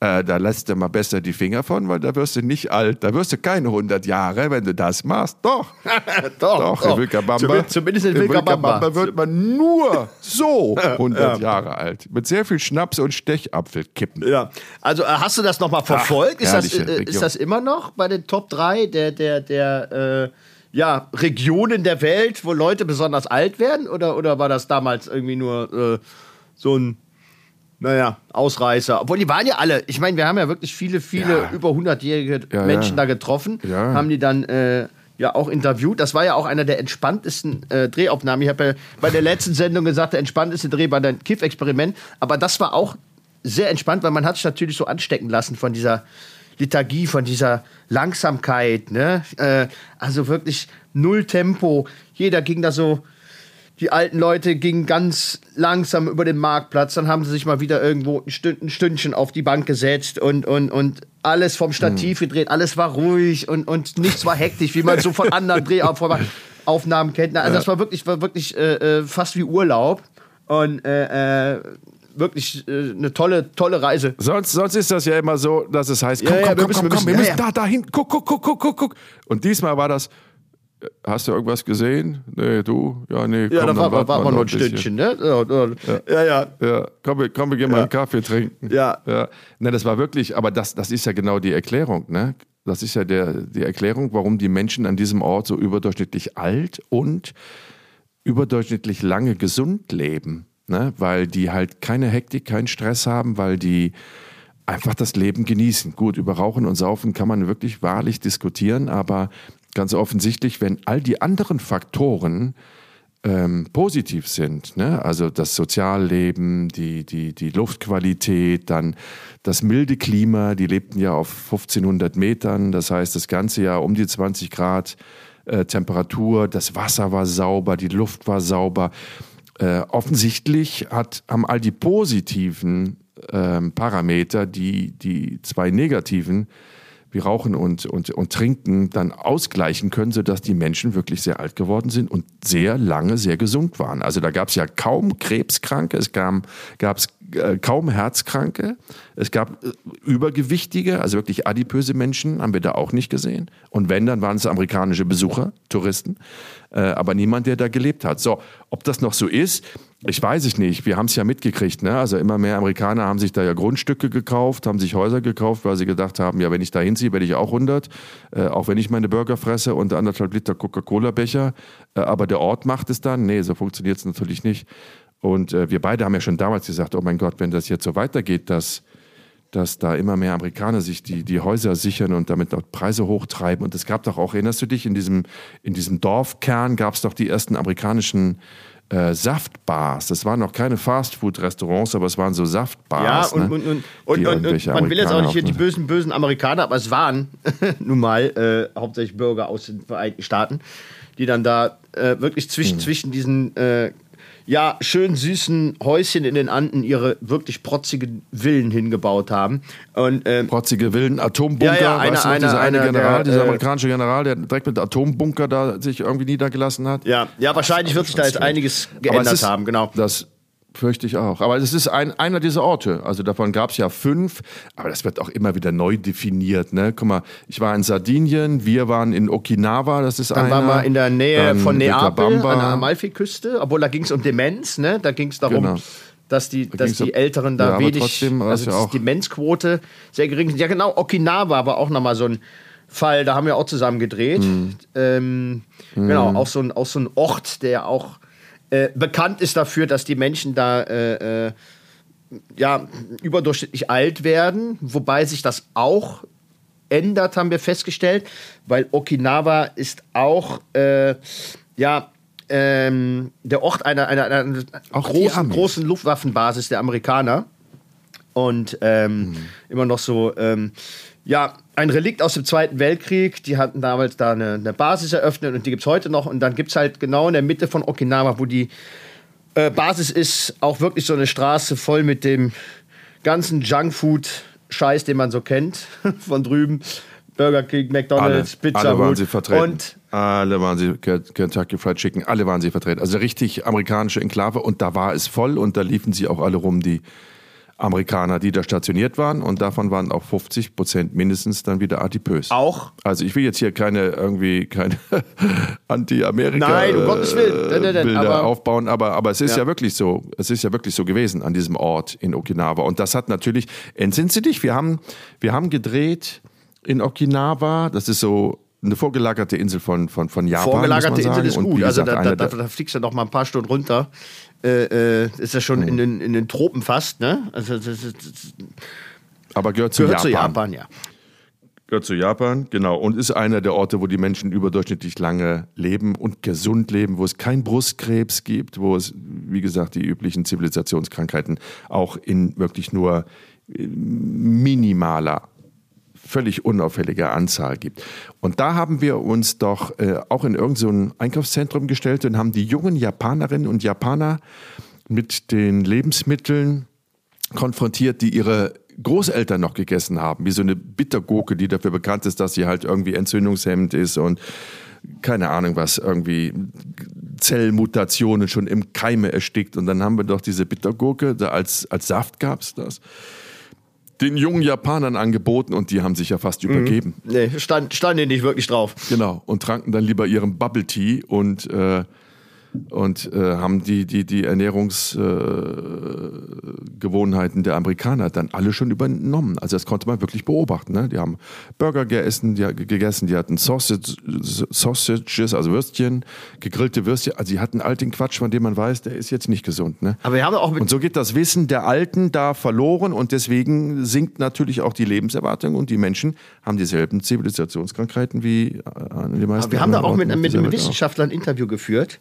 äh, da lässt du mal besser die Finger von, weil da wirst du nicht alt. Da wirst du keine 100 Jahre, wenn du das machst. Doch. doch, Doch, in Vilcabamba. Zumindest, in Vilcabamba. wird man nur so 100 Jahre alt. Mit sehr viel Schnaps und Stechapfelkippen. Ja, also äh, hast du das nochmal verfolgt? ist, das, äh, ist das immer noch bei den Top 3 der, der, der äh, ja, Regionen der Welt, wo Leute besonders alt werden? Oder, oder war das damals irgendwie nur äh, so ein, naja, Ausreißer? Obwohl die waren ja alle, ich meine, wir haben ja wirklich viele, viele Ja. über 100-jährige Ja, Menschen da getroffen, haben die dann. Äh, ja, auch interviewt. Das war ja auch einer der entspanntesten äh, Drehaufnahmen. Ich habe ja bei der letzten Sendung gesagt, der entspannteste Dreh war dein Kiff-Experiment. Aber das war auch sehr entspannt, weil man hat sich natürlich so anstecken lassen von dieser Lethargie, von dieser Langsamkeit. Ne? Äh, also wirklich null Tempo. Jeder ging da so. Die alten Leute gingen ganz langsam über den Marktplatz, dann haben sie sich mal wieder irgendwo ein, Stünd, ein Stündchen auf die Bank gesetzt und, und, und alles vom Stativ gedreht, alles war ruhig und, und nichts war hektisch, wie man so von anderen Drehaufnahmen kennt. Also das war wirklich, war wirklich äh, äh, fast wie Urlaub und äh, äh, wirklich äh, eine tolle, tolle Reise. Sonst, sonst ist das ja immer so, dass es heißt, Ja, komm, ja, komm, wir komm, müssen- komm, wir komm, wir müssen- müssen ja, da, dahin, guck, guck, guck, guck, guck, guck. Und diesmal war das, hast du irgendwas gesehen? Nee, du? Ja, nee, komm, Ja, da dann war, war, warten war wir noch ein. Stündchen, ne? Ja, ja. ja. Ja, komm, wir- komm, wir gehen mal einen Kaffee trinken. Ja. ja. Ne, das war wirklich, aber das, das ist ja genau die Erklärung, ne? Das ist ja der, die Erklärung, warum die Menschen an diesem Ort so überdurchschnittlich alt und überdurchschnittlich lange gesund leben. Ne? Weil die halt keine Hektik, keinen Stress haben, weil die einfach das Leben genießen. Gut, über Rauchen und Saufen kann man wirklich wahrlich diskutieren, aber ganz offensichtlich, wenn all die anderen Faktoren ähm, positiv sind. Ne? Also das Sozialleben, die, die, die Luftqualität, dann das milde Klima, die lebten ja auf 1500 Metern, das heißt das ganze Jahr um die 20 Grad äh, Temperatur, das Wasser war sauber, die Luft war sauber. Äh, offensichtlich hat, haben all die positiven ähm, Parameter, die, die zwei negativen wie Rauchen und, und, und Trinken dann ausgleichen können, sodass die Menschen wirklich sehr alt geworden sind und sehr lange sehr gesund waren. Also da gab es ja kaum Krebskranke, es gab es kaum Herzkranke, es gab äh, Übergewichtige, also wirklich adipöse Menschen, haben wir da auch nicht gesehen. Und wenn, dann waren es amerikanische Besucher, Touristen, äh, aber niemand, der da gelebt hat. So, ob das noch so ist, ich weiß es nicht. Wir haben es ja mitgekriegt. Ne? Also immer mehr Amerikaner haben sich da ja Grundstücke gekauft, haben sich Häuser gekauft, weil sie gedacht haben, ja, wenn ich da hinziehe, werde ich auch 100. Äh, auch wenn ich meine Burger fresse und anderthalb Liter Coca-Cola-Becher. Äh, aber der Ort macht es dann. Nee, so funktioniert es natürlich nicht. Und äh, wir beide haben ja schon damals gesagt, oh mein Gott, wenn das jetzt so weitergeht, dass, dass da immer mehr Amerikaner sich die, die Häuser sichern und damit auch Preise hochtreiben. Und es gab doch auch, erinnerst du dich, in diesem, in diesem Dorfkern gab es doch die ersten amerikanischen äh, Saftbars. Das waren noch keine Fastfood-Restaurants, aber es waren so Saftbars. Ja, und, ne? und, und, und, und, und man will jetzt auch nicht hier die bösen, bösen Amerikaner, aber es waren nun mal äh, hauptsächlich Bürger aus den Vereinigten Staaten, die dann da äh, wirklich zwischen, hm. zwischen diesen äh, ja, schön süßen Häuschen in den Anden ihre wirklich protzigen Villen hingebaut haben. Und, ähm, Protzige Villen, Atombunker, ja, ja, eine, weißt du, eine, dieser eine, eine General, der, dieser äh, amerikanische General, der direkt mit Atombunker da sich irgendwie niedergelassen hat. Ja, ja wahrscheinlich wird sich da jetzt einiges geändert ist, haben, genau. Das Fürchte ich auch. Aber es ist ein, einer dieser Orte. Also davon gab es ja fünf, aber das wird auch immer wieder neu definiert. Ne? Guck mal, ich war in Sardinien, wir waren in Okinawa, das ist Dann einer. waren wir in der Nähe Dann von Neapel, an der Amalfiküste, obwohl da ging es um Demenz, ne? Da ging es darum, Genau. dass die, dass ging's um- die Älteren da Ja, wenig, trotzdem, also ja dass die Demenzquote sehr gering ist. Ja genau, Okinawa war auch nochmal so ein Fall, da haben wir auch zusammen gedreht. Hm. Ähm, Genau, auch so, ein, auch so ein Ort, der auch äh, bekannt ist dafür, dass die Menschen da äh, äh, ja, überdurchschnittlich alt werden, wobei sich das auch ändert, haben wir festgestellt, weil Okinawa ist auch äh, ja ähm, der Ort einer, einer, einer großen, großen Luftwaffenbasis der Amerikaner und ähm, Mhm. immer noch so ähm, ja ein Relikt aus dem Zweiten Weltkrieg. Die hatten damals da eine, eine Basis eröffnet und die gibt es heute noch. Und dann gibt es halt genau in der Mitte von Okinawa, wo die äh, Basis ist, auch wirklich so eine Straße voll mit dem ganzen Junkfood-Scheiß, den man so kennt von drüben. Burger King, McDonalds, Pizza alle waren Hut. sie vertreten. Und alle waren sie, Kentucky Fried Chicken, alle waren sie vertreten. Also richtig amerikanische Enklave und da war es voll und da liefen sie auch alle rum, die Amerikaner, die da stationiert waren und davon waren auch 50 Prozent mindestens dann wieder adipös. auch Also ich will jetzt hier keine irgendwie keine Anti-Amerika Nein, um Gottes Willen. Nein, nein, nein, Bilder aber- aufbauen, aber aber es ist ja. Ja. wirklich so, es ist ja wirklich so gewesen an diesem Ort in Okinawa und das hat natürlich entsinnst du dich, wir haben wir haben gedreht in Okinawa, das ist so eine vorgelagerte Insel von von von Japan vorgelagerte Insel ist gut. Also gesagt, da, da, da, der- da fliegst du noch mal ein paar Stunden runter. Äh, äh, ist ja schon in, den, in den Tropen fast, ne? Also das, das, das aber gehört zu gehört Japan. zu Japan, ja. Gehört zu Japan, genau. Und ist einer der Orte, wo die Menschen überdurchschnittlich lange leben und gesund leben, wo es kein Brustkrebs gibt, wo es, wie gesagt, die üblichen Zivilisationskrankheiten auch in wirklich nur äh, minimaler, völlig unauffälliger Anzahl gibt. Und da haben wir uns doch äh, auch in irgendein so ein Einkaufszentrum gestellt und haben die jungen Japanerinnen und Japaner mit den Lebensmitteln konfrontiert, die ihre Großeltern noch gegessen haben, wie so eine Bittergurke, die dafür bekannt ist, dass sie halt irgendwie entzündungshemmend ist und keine Ahnung was, irgendwie Zellmutationen schon im Keime erstickt. Und dann haben wir doch diese Bittergurke, als, als Saft gab es das, den jungen Japanern angeboten und die haben sich ja fast übergeben. Nee, stand, stand die nicht wirklich drauf. Genau, und tranken dann lieber ihren Bubble Tea und äh, und äh, haben die, die, die Ernährungsgewohnheiten äh, der Amerikaner dann alle schon übernommen. Also das konnte man wirklich beobachten. Ne? Die haben Burger gegessen, die, gegessen, die hatten Sausage, Sausages, also Würstchen, gegrillte Würstchen. Also die hatten all den Quatsch, von dem man weiß, der ist jetzt nicht gesund. Ne? Aber wir haben auch und so geht das Wissen der Alten da verloren und deswegen sinkt natürlich auch die Lebenserwartung und die Menschen haben dieselben Zivilisationskrankheiten wie äh, die meisten. Aber wir haben da auch mit, mit, mit Wissenschaftlern ein Interview geführt,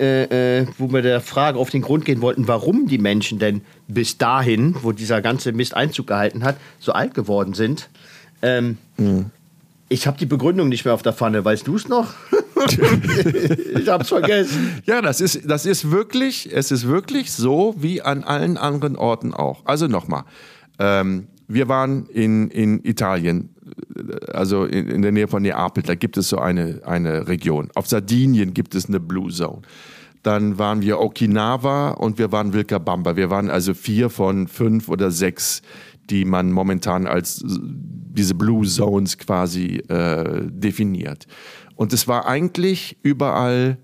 äh, äh, wo wir der Frage auf den Grund gehen wollten, warum die Menschen denn bis dahin, wo dieser ganze Mist Einzug gehalten hat, so alt geworden sind. Ähm, Mhm. Ich habe die Begründung nicht mehr auf der Pfanne. Weißt du es noch? ich hab's vergessen. Ja, das ist, das ist wirklich, es ist wirklich so wie an allen anderen Orten auch. Also nochmal, ähm, wir waren in, in Italien, also in, in der Nähe von Neapel, da gibt es so eine, eine Region. Auf Sardinien gibt es eine Blue Zone. Dann waren wir Okinawa und wir waren Vilcabamba. Wir waren also vier von fünf oder sechs, die man momentan als diese Blue Zones quasi äh, definiert. Und es war eigentlich überall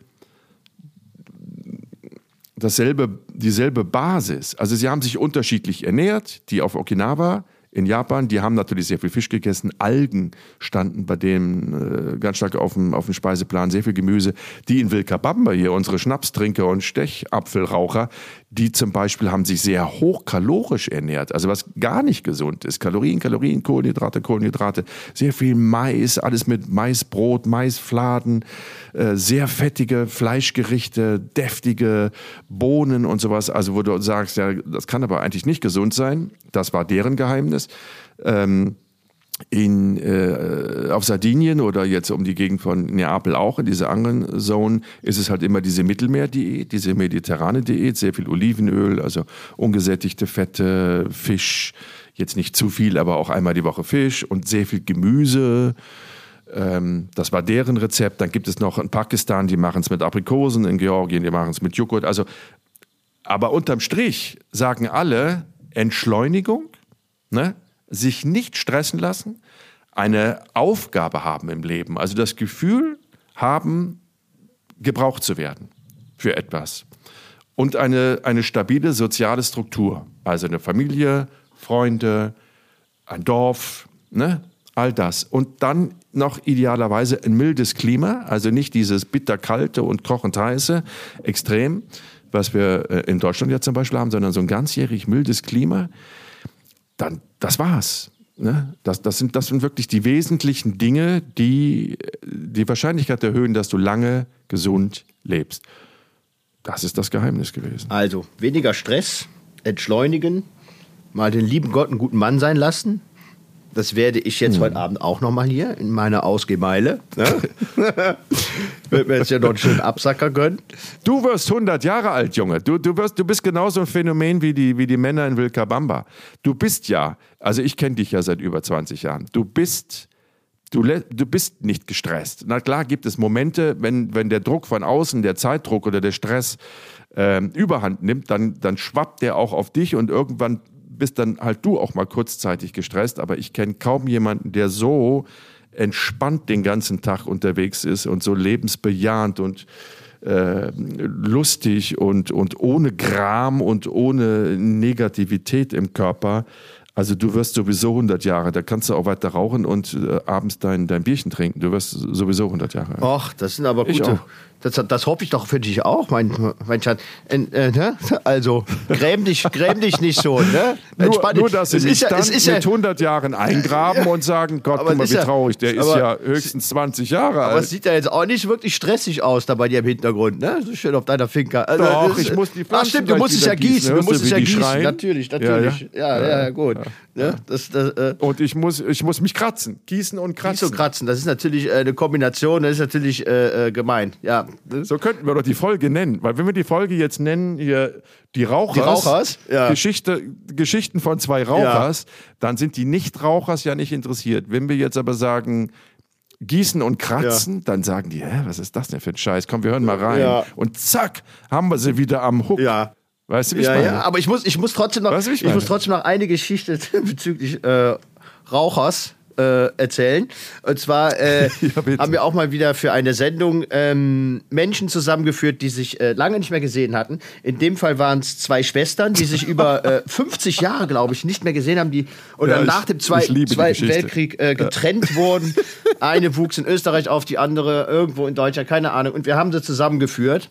dasselbe, dieselbe Basis. Also sie haben sich unterschiedlich ernährt, die auf Okinawa in Japan, die haben natürlich sehr viel Fisch gegessen, Algen standen bei denen äh, ganz stark auf dem, auf dem Speiseplan, sehr viel Gemüse. Die in Vilcabamba hier, unsere Schnapstrinker und Stechapfelraucher, die zum Beispiel haben sich sehr hochkalorisch ernährt, also was gar nicht gesund ist. Kalorien, Kalorien, Kohlenhydrate, Kohlenhydrate, sehr viel Mais, alles mit Maisbrot, Maisfladen, äh, sehr fettige Fleischgerichte, deftige Bohnen und sowas. Also wo du sagst, ja, das kann aber eigentlich nicht gesund sein. Das war deren Geheimnis. Ähm, in, äh, auf Sardinien oder jetzt um die Gegend von Neapel auch, in dieser anderen Zone, ist es halt immer diese Mittelmeerdiät, diese mediterrane Diät, sehr viel Olivenöl, also ungesättigte Fette, Fisch, jetzt nicht zu viel, aber auch einmal die Woche Fisch und sehr viel Gemüse. Ähm, das war deren Rezept. Dann gibt es noch in Pakistan, die machen es mit Aprikosen, in Georgien, die machen es mit Joghurt. Also, aber unterm Strich sagen alle Entschleunigung, ne? Sich nicht stressen lassen, eine Aufgabe haben im Leben, also das Gefühl haben, gebraucht zu werden für etwas. Und eine, eine stabile soziale Struktur, also eine Familie, Freunde, ein Dorf, ne? all das. Und dann noch idealerweise ein mildes Klima, also nicht dieses bitterkalte und kochend heiße Extrem, was wir äh, in Deutschland ja zum Beispiel haben, sondern so ein ganzjährig mildes Klima dann das war's. Ne? Das, das, sind, das sind wirklich die wesentlichen Dinge, die die Wahrscheinlichkeit erhöhen, dass du lange gesund lebst. Das ist das Geheimnis gewesen. Also, weniger Stress, entschleunigen, mal den lieben Gott einen guten Mann sein lassen. Das werde ich jetzt heute Abend auch nochmal hier in meiner Ausgemeile. Ne? Wird mir jetzt ja noch einen schönen Absacker gönnen. Du wirst 100 Jahre alt, Junge. Du, du, wirst, du bist genauso ein Phänomen wie die, wie die Männer in Vilcabamba. Du bist ja, also ich kenne dich ja seit über 20 Jahren. Du bist, du, du bist nicht gestresst. Na klar gibt es Momente, wenn, wenn der Druck von außen, der Zeitdruck oder der Stress ähm, überhand nimmt, dann, dann schwappt der auch auf dich und irgendwann bist dann halt du auch mal kurzzeitig gestresst. Aber ich kenne kaum jemanden, der so entspannt den ganzen Tag unterwegs ist und so lebensbejahend und äh, lustig und, und ohne Gram und ohne Negativität im Körper. Also du wirst sowieso 100 Jahre, da kannst du auch weiter rauchen und äh, abends dein, dein Bierchen trinken. Du wirst sowieso 100 Jahre. alt. Och, das sind aber gute. Das, das hoffe ich doch für dich auch, mein, mein Schatz. Äh, äh, ne? Also, gräm dich, gräm dich nicht so. Ne? Nur, Entspann dich. nur, dass sie mich ist ja, dann ist mit ja, 100 Jahren eingraben und sagen, Gott, Aber guck mal, wie ist ja- traurig, der ist aber- ja höchstens 20 Jahre aber alt. es sieht ja jetzt auch nicht wirklich stressig aus da bei dir im Hintergrund, ne? So schön auf deiner Finca. Also, Doch, das- ich muss die Ach Pflanzen stimmt, du musst es ja gießen. gießen. Du musst es ja gießen. schreien? Natürlich, Ja, natürlich. Ja, ja, ja. gut. Ne? Das, das, äh, Und ich muss, ich muss mich kratzen. Gießen und kratzen. so kratzen, das ist natürlich äh, eine Kombination, das ist natürlich äh, äh, gemein. Ja. So könnten wir doch die Folge nennen. Weil wenn wir die Folge jetzt nennen, hier die Rauchers, Die Rauchers, ja. Geschichte, Geschichten von zwei Rauchers, dann sind die Nichtrauchers ja nicht interessiert. Wenn wir jetzt aber sagen, gießen und kratzen, dann sagen die, hä, was ist das denn für ein Scheiß? Komm, wir hören mal rein. Ja. Und zack, haben wir sie wieder am Hook. Ja. Weißt du, wie ich Ja, meine? ja, aber ich muss, ich muss trotzdem noch, Weißt du, ich ich, muss trotzdem noch eine Geschichte bezüglich äh, Rauchers äh, erzählen. Und zwar äh, Ja, haben wir auch mal wieder für eine Sendung ähm, Menschen zusammengeführt, die sich äh, lange nicht mehr gesehen hatten. In dem Fall waren es zwei Schwestern, die sich über äh, 50 Jahre, glaube ich, nicht mehr gesehen haben, die oder Ja, ich- nach dem Zwei Zweiten. Weltkrieg äh, getrennt wurden. Eine wuchs in Österreich auf, die andere irgendwo in Deutschland, keine Ahnung. Und wir haben sie zusammengeführt.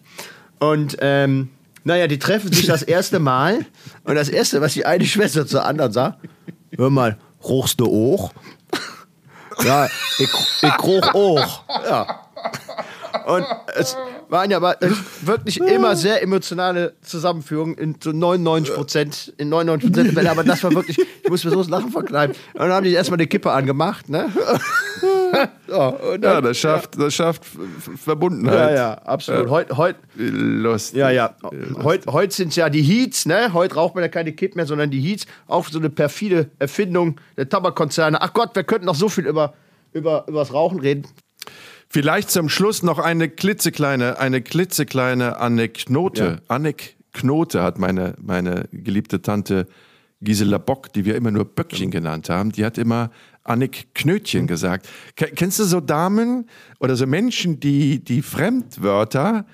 Und ähm, naja, die treffen sich das erste Mal. Und das erste, was die eine Schwester zur anderen sagt, hör mal, rochst du auch? Ja, ich, ich roch auch. Ja. Und es waren ja aber wirklich immer sehr emotionale Zusammenführungen in so 99 Prozent, in 99 Prozent der Fälle, aber das war wirklich, ich muss mir so das Lachen verkneifen. Und dann haben die erstmal eine Kippe angemacht, ne? so, und Ja, dann, das schafft, das schafft F- ja, Verbundenheit. ja, absolut. Heute, heute, Lust. ja, ja. Heute, heute sind es ja die Heats, ne? Heute raucht man ja keine Kipp mehr, sondern die Heats. Auch so eine perfide Erfindung der Tabakkonzerne. Ach Gott, wir könnten noch so viel über, über, über das Rauchen reden. Vielleicht zum Schluss noch eine klitzekleine, eine klitzekleine Anekdote. Anekdote hat meine, meine geliebte Tante Gisela Bock, die wir immer nur Böckchen genannt haben, die hat immer Aneknötchen gesagt. Ke- Kennst du so Damen oder so Menschen, die, die Fremdwörter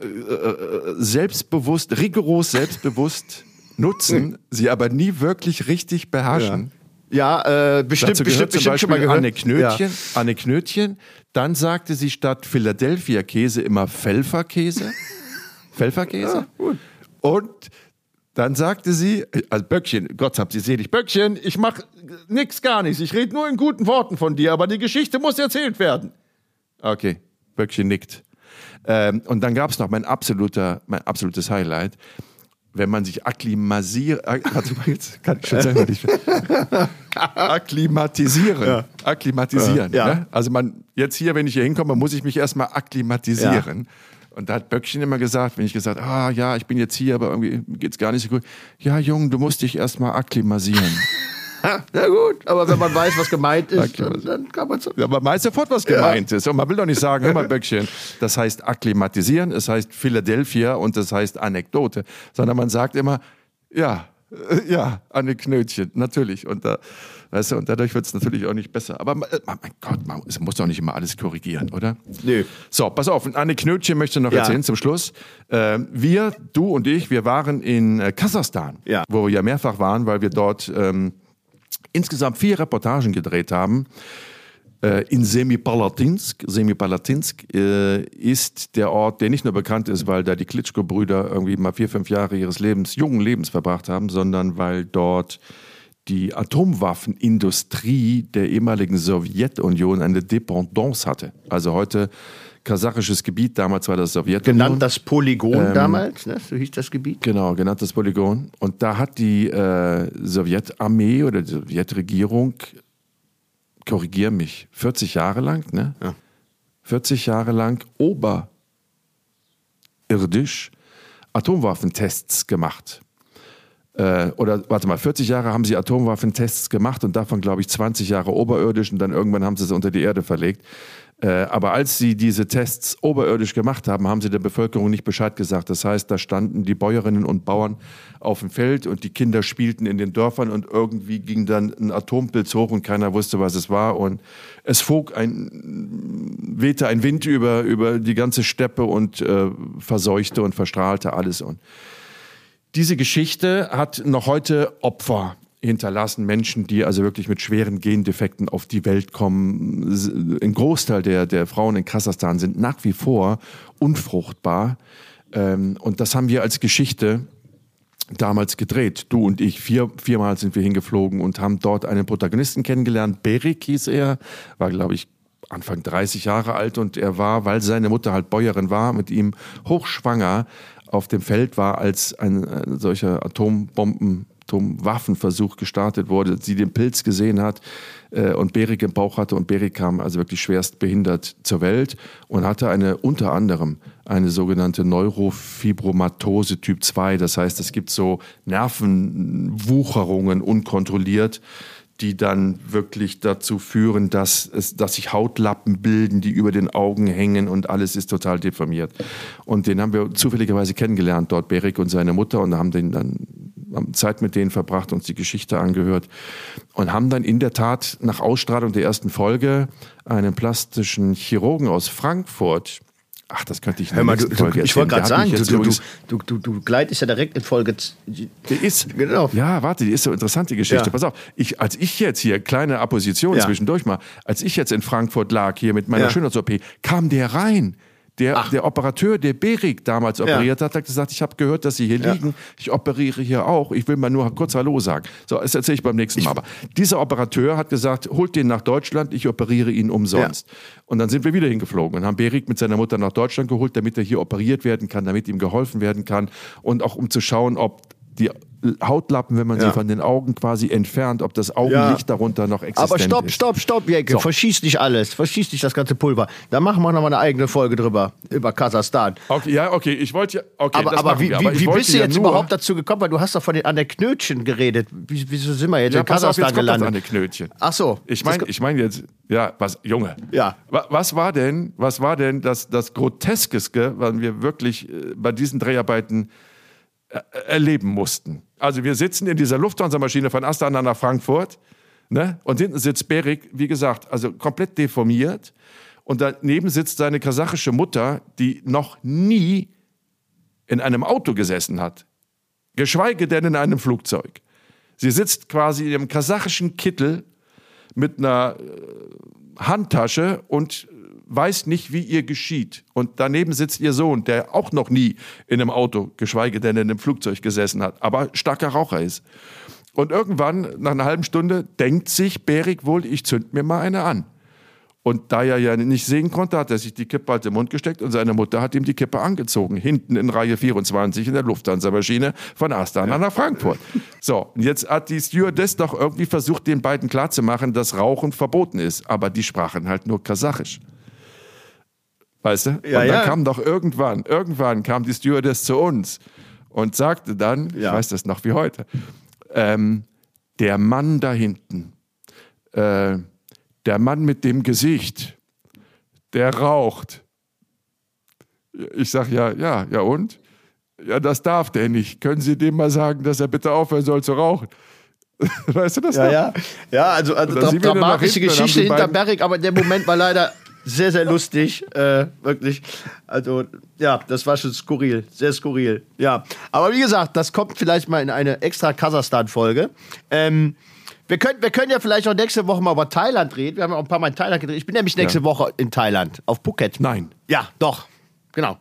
äh, äh, selbstbewusst, rigoros selbstbewusst nutzen, sie aber nie wirklich richtig beherrschen? Ja, äh, bestimmt, bestimmt, bestimmt schon mal gehört. Anne Knötchen, Anne Knötchen. Dann sagte sie statt Philadelphia Käse immer Pfefferkäse. Pfefferkäse. Und dann sagte sie, also Böckchen, Gott hab sie selig, Böckchen, ich mach nix gar nichts, ich rede nur in guten Worten von dir, aber die Geschichte muss erzählt werden. Okay, Böckchen nickt. Ähm, und dann gab es noch mein absoluter, mein absolutes Highlight. Wenn man sich kann ich schon selber nicht akklimatisieren. Akklimatisieren. Ja. Ne? Also man, jetzt hier, wenn ich hier hinkomme, muss ich mich erstmal akklimatisieren. Und da hat Böckchen immer gesagt, wenn ich gesagt, ah ja, ich bin jetzt hier, aber irgendwie geht's gar nicht so gut. Ja, Jung, du musst dich erstmal akklimatisieren. Na gut, aber wenn man weiß, was gemeint ist, dann, dann kann man so. Ja, man weiß sofort, was gemeint ist. Und man will doch nicht sagen, hör mal, Böckchen, das heißt akklimatisieren, es heißt Philadelphia und das heißt Anekdote, sondern man sagt immer, ja, äh, ja, Aneknötchen, natürlich. Und, da, weißt du, und dadurch wird es natürlich auch nicht besser. Aber äh, mein Gott, man es muss doch nicht immer alles korrigieren, oder? Nö. So, pass auf, eine Knötchen möchte ich noch Ja. erzählen zum Schluss. Ähm, wir, du und ich, wir waren in äh, Kasachstan, Ja. wo wir ja mehrfach waren, weil wir dort ähm, insgesamt vier Reportagen gedreht haben. Äh, in Semipalatinsk. Semipalatinsk äh, ist der Ort, der nicht nur bekannt ist, weil da die Klitschko-Brüder irgendwie mal vier, fünf Jahre ihres Lebens, jungen Lebens verbracht haben, sondern weil dort die Atomwaffenindustrie der ehemaligen Sowjetunion eine Dependance hatte. Also heute kasachisches Gebiet, damals war das Sowjetunion. Genannt das Polygon damals, ne? so hieß das Gebiet. Genau, genanntes Polygon. Und da hat die äh, Sowjetarmee oder die Sowjetregierung, korrigier mich, 40 Jahre lang, ne? Ja. 40 Jahre lang oberirdisch Atomwaffentests gemacht. Äh, oder warte mal, 40 Jahre haben sie Atomwaffentests gemacht und davon, glaube ich, 20 Jahre oberirdisch und dann irgendwann haben sie es unter die Erde verlegt. Äh, aber als sie diese Tests oberirdisch gemacht haben, haben sie der Bevölkerung nicht Bescheid gesagt. Das heißt, da standen die Bäuerinnen und Bauern auf dem Feld und die Kinder spielten in den Dörfern und irgendwie ging dann ein Atompilz hoch und keiner wusste, was es war. Und es flog ein, wehte ein Wind über, über die ganze Steppe und äh, verseuchte und verstrahlte alles. Und diese Geschichte hat noch heute Opfer hinterlassen, Menschen, die also wirklich mit schweren Gendefekten auf die Welt kommen. Ein Großteil der, der Frauen in Kasachstan sind nach wie vor unfruchtbar. Ähm, Und das haben wir als Geschichte damals gedreht. Du und ich, vier, viermal sind wir hingeflogen und haben dort einen Protagonisten kennengelernt. Berik hieß er, war, glaube ich, Anfang 30 Jahre alt und er war, weil seine Mutter halt Bäuerin war, mit ihm hochschwanger auf dem Feld war, als ein, ein solcher Atombomben Atomwaffenversuch gestartet wurde, sie den Pilz gesehen hat äh, und Berik im Bauch hatte und Berik kam also wirklich schwerst behindert zur Welt und hatte eine unter anderem eine sogenannte Neurofibromatose Typ 2. Das heißt, es gibt so Nervenwucherungen unkontrolliert, die dann wirklich dazu führen, dass, es, dass sich Hautlappen bilden, die über den Augen hängen und alles ist total deformiert. Und den haben wir zufälligerweise kennengelernt, dort Berik und seine Mutter und haben den dann haben Zeit mit denen verbracht, uns die Geschichte angehört und haben dann in der Tat nach Ausstrahlung der ersten Folge einen plastischen Chirurgen aus Frankfurt Ach, das könnte ich in Hör der mal, nächsten du, Folge du, ich wollte gerade sagen, du, du, du, du, gleitest ja direkt in Folge. Der ist. Genau. Ja, warte, die ist so interessant, die Geschichte. Ja. Pass auf, ich, als ich jetzt hier, kleine Apposition Ja. zwischendurch mal, als ich jetzt in Frankfurt lag, hier mit meiner Ja. Schönheits-OP, kam der rein. Der, Ach. der Operateur, der Berik damals operiert hat, hat gesagt, ich habe gehört, dass Sie hier Ja. liegen. Ich operiere hier auch. Ich will mal nur kurz Hallo sagen. So, das erzähle ich beim nächsten Mal. Aber dieser Operateur hat gesagt, holt den nach Deutschland, ich operiere ihn umsonst. Und dann sind wir wieder hingeflogen und haben Berik mit seiner Mutter nach Deutschland geholt, damit er hier operiert werden kann, damit ihm geholfen werden kann und auch um zu schauen, ob die Hautlappen, wenn man Ja. sie von den Augen quasi entfernt, ob das Augenlicht darunter noch existent Aber stopp, stopp, stopp, Jäcke. So. Verschieß nicht alles. Verschieß nicht das ganze Pulver. Da machen wir noch mal eine eigene Folge drüber. Über Kasachstan. Okay, ja, okay, ich wollte ja, okay, Aber, aber wie, wir. wie, bist du ja jetzt überhaupt dazu gekommen? Weil du hast doch von den, an der Knötchen geredet. Wie, wieso sind wir jetzt Ja, in pass auf, Kasachstan jetzt gelandet? an die Knötchen. Ach so. Ich meine, ich meine jetzt, ja, was, Junge. Ja. Wa- Was war denn, was war denn das, das Groteskeste, was wir wirklich äh, bei diesen Dreharbeiten äh, erleben mussten? Also wir sitzen in dieser Lufthansa-Maschine von Astana nach Frankfurt, ne? Und hinten sitzt Berik, wie gesagt, also komplett deformiert. Und daneben sitzt seine kasachische Mutter, die noch nie in einem Auto gesessen hat. Geschweige denn in einem Flugzeug. Sie sitzt quasi in ihrem kasachischen Kittel mit einer äh, Handtasche und weiß nicht, wie ihr geschieht. Und daneben sitzt ihr Sohn, der auch noch nie in einem Auto, geschweige denn in einem Flugzeug gesessen hat, aber starker Raucher ist. Und irgendwann, nach einer halben Stunde, denkt sich Berik wohl, ich zünd mir mal eine an. Und da er ja nicht sehen konnte, hat er sich die Kippe halt im Mund gesteckt und seine Mutter hat ihm die Kippe angezogen. Hinten in Reihe 24 in der Lufthansa-Maschine von Astana nach Frankfurt. So, und jetzt hat die Stewardess doch irgendwie versucht, den beiden klarzumachen, dass Rauchen verboten ist. Aber die sprachen halt nur Kasachisch. Weißt du? Ja, und dann ja. kam doch irgendwann, irgendwann kam die Stewardess zu uns und sagte dann, ich Ja. weiß das noch wie heute, ähm, der Mann da hinten, äh, der Mann mit dem Gesicht, der raucht. Ich sag ja, ja, ja und? Ja, das darf der nicht. Können Sie dem mal sagen, dass er bitte aufhören soll zu rauchen? Weißt du das Ja, noch? ja. Ja, also, also dra dramatische hinten Geschichte hinter Berg, aber der Moment war leider sehr, sehr lustig. Äh, wirklich. Also, ja, das war schon skurril. Sehr skurril. Ja. Aber wie gesagt, das kommt vielleicht mal in eine extra Kasachstan-Folge. Ähm, wir können, wir können ja vielleicht auch nächste Woche mal über Thailand reden. Wir haben ja auch ein paar Mal in Thailand gedreht. Ich bin nämlich nächste Ja. Woche in Thailand, auf Phuket. Nein. Ja, doch. Genau.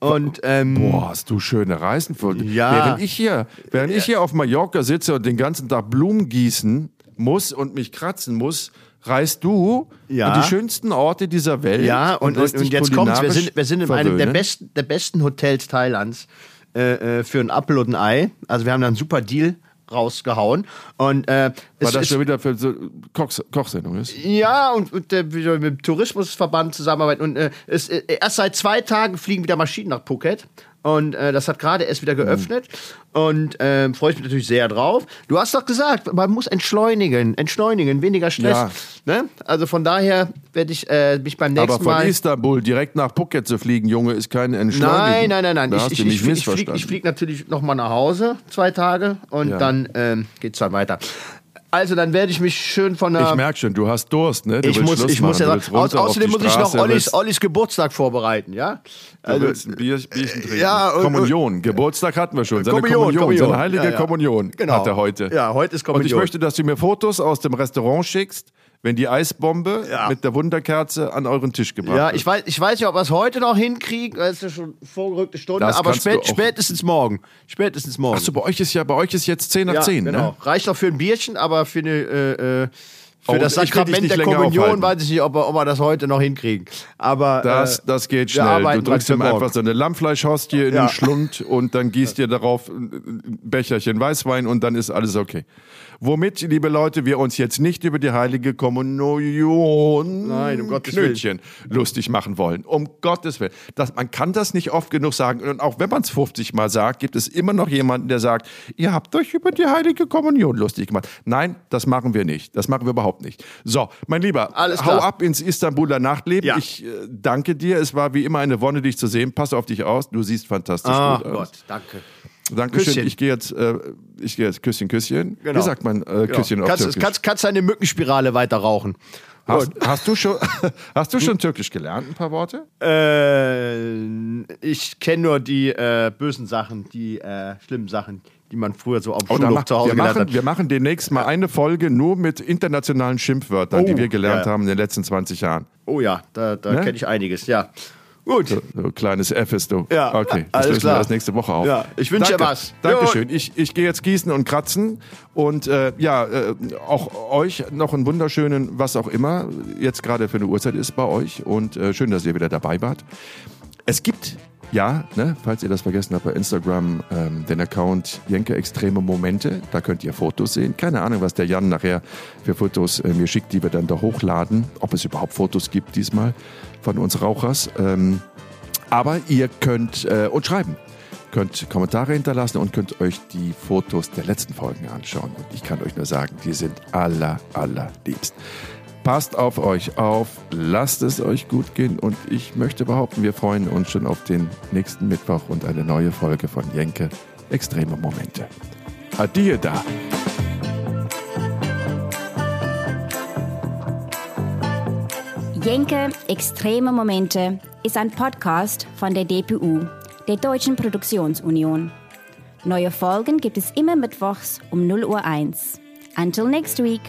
Und, ähm, Boah, hast du schöne Reisen vor. Ja. Während ich hier, während ich hier auf Mallorca sitze und den ganzen Tag Blumen gießen muss und mich kratzen muss, reist du Ja. an die schönsten Orte dieser Welt. Ja, und, und, und dich jetzt kommt's. Wir sind, wir sind in einem der verwöhnen. besten, der besten Hotels Thailands äh, äh, für ein Apfel und ein Ei. Also wir haben da einen super Deal rausgehauen. Und äh, Weil das ist, schon wieder für so Kochs Kochsendung ist. ja, und, und äh, mit dem Tourismusverband zusammenarbeiten. Und äh, es, äh, erst seit zwei Tagen fliegen wieder Maschinen nach Phuket. Und äh, das hat gerade erst wieder geöffnet. Und äh, freue ich mich natürlich sehr drauf. Du hast doch gesagt, man muss entschleunigen, entschleunigen, weniger Stress. Ja. Ne? Also von daher werde ich äh, mich beim nächsten Aber von Mal. Istanbul direkt nach Phuket zu fliegen, Junge, ist kein Entschleunigen. Nein, nein, nein, nein. Da Ich, hast ich, du mich ich, ich, flieg, missverstanden. ich flieg natürlich nochmal nach Hause, zwei Tage, und Ja. dann ähm, geht's dann weiter. Also, dann werde ich mich schön von der. Ich merke schon, du hast Durst, ne? Du ich muss, Schluss ich muss machen, ja sagen, aus, runter außerdem muss ich noch Ollis, Ollis Geburtstag vorbereiten, ja? Du willst ein Bier, Bierchen trinken. Ja, und- Kommunion. Geburtstag hatten wir schon. Seine Kommunion, Kommunion, Kommunion. seine heilige Ja, ja. Kommunion Genau. hat er heute. Ja, heute ist Und ich Kommunion. möchte, dass du mir Fotos aus dem Restaurant schickst, wenn die Eisbombe Ja. mit der Wunderkerze an euren Tisch gebracht Ja, wird. ich weiß, ich weiß nicht, ob wir es heute noch hinkriegen. Es ist ja schon vorgerückte Stunde, Das aber spät, spätestens morgen. Spätestens morgen. Achso, bei euch ist ja, bei euch ist jetzt 10 nach ja, 10, genau. ne? Reicht doch für ein Bierchen, aber für eine. Äh, äh, für Oh, das Sakrament der Kommunion aufhalten. weiß ich nicht, ob wir, ob wir das heute noch hinkriegen. Aber Das, äh, das geht schnell. Du drückst ihm einfach so eine Lammfleischhostie in Ja. den Schlund und dann gießt ihr darauf ein Becherchen Weißwein und dann ist alles okay. Womit, liebe Leute, wir uns jetzt nicht über die heilige Kommunion Nein, um Gottes Knötchen lustig machen wollen. Um Gottes Willen. Das, man kann das nicht oft genug sagen. Und auch wenn man es 50 Mal sagt, gibt es immer noch jemanden, der sagt, ihr habt euch über die heilige Kommunion lustig gemacht. Nein, das machen wir nicht. Das machen wir überhaupt nicht. So, mein Lieber, Alles hau ab ins Istanbuler Nachtleben. Ja. Ich äh, danke dir. Es war wie immer eine Wonne, dich zu sehen. Pass auf dich aus. Du siehst fantastisch Ach gut aus. Gott, danke. Dankeschön. Küsschen. Ich gehe jetzt, äh, ich gehe jetzt Küsschen, Küsschen. Genau. Wie sagt man äh, Küsschen auf kannst, Türkisch? kannst, kannst deine Mückenspirale weiter rauchen. hast, hast, du schon, hast du schon Türkisch gelernt, ein paar Worte? Äh, ich kenne nur die äh, bösen Sachen, die äh, schlimmen Sachen, die man früher so auf Oh, Schulhof zu Hause wir, gelernt machen, hat. wir machen demnächst mal eine Folge nur mit internationalen Schimpfwörtern, Oh, die wir gelernt ja. haben in den letzten 20 Jahren. Oh ja, da, da Ne? kenne ich einiges, ja. Gut. So ein kleines F ist du. Ja, okay. Das alles klar. erst nächste Woche auf. Ja, ich wünsche dir was. Dankeschön. Ich, ich gehe jetzt gießen und kratzen. Und äh, ja, äh, auch euch noch einen wunderschönen, was auch immer jetzt gerade für eine Uhrzeit ist bei euch. Und äh, schön, dass ihr wieder dabei wart. Es gibt, ja, ne, falls ihr das vergessen habt, bei Instagram ähm, den Account Jenke Extreme Momente. Da könnt ihr Fotos sehen. Keine Ahnung, was der Jan nachher für Fotos äh, mir schickt, die wir dann da hochladen. Ob es überhaupt Fotos gibt diesmal von uns Rauchers. Ähm, aber ihr könnt äh, uns schreiben. Könnt Kommentare hinterlassen und könnt euch die Fotos der letzten Folgen anschauen. Und ich kann euch nur sagen, die sind aller, allerliebst. Passt auf euch auf, lasst es euch gut gehen und ich möchte behaupten, wir freuen uns schon auf den nächsten Mittwoch und eine neue Folge von Jenke Extreme Momente. Adieu da! Jenke Extreme Momente ist ein Podcast von der DPU, der Deutschen Produktionsunion. Neue Folgen gibt es immer mittwochs um 0 Uhr 1. Until next week.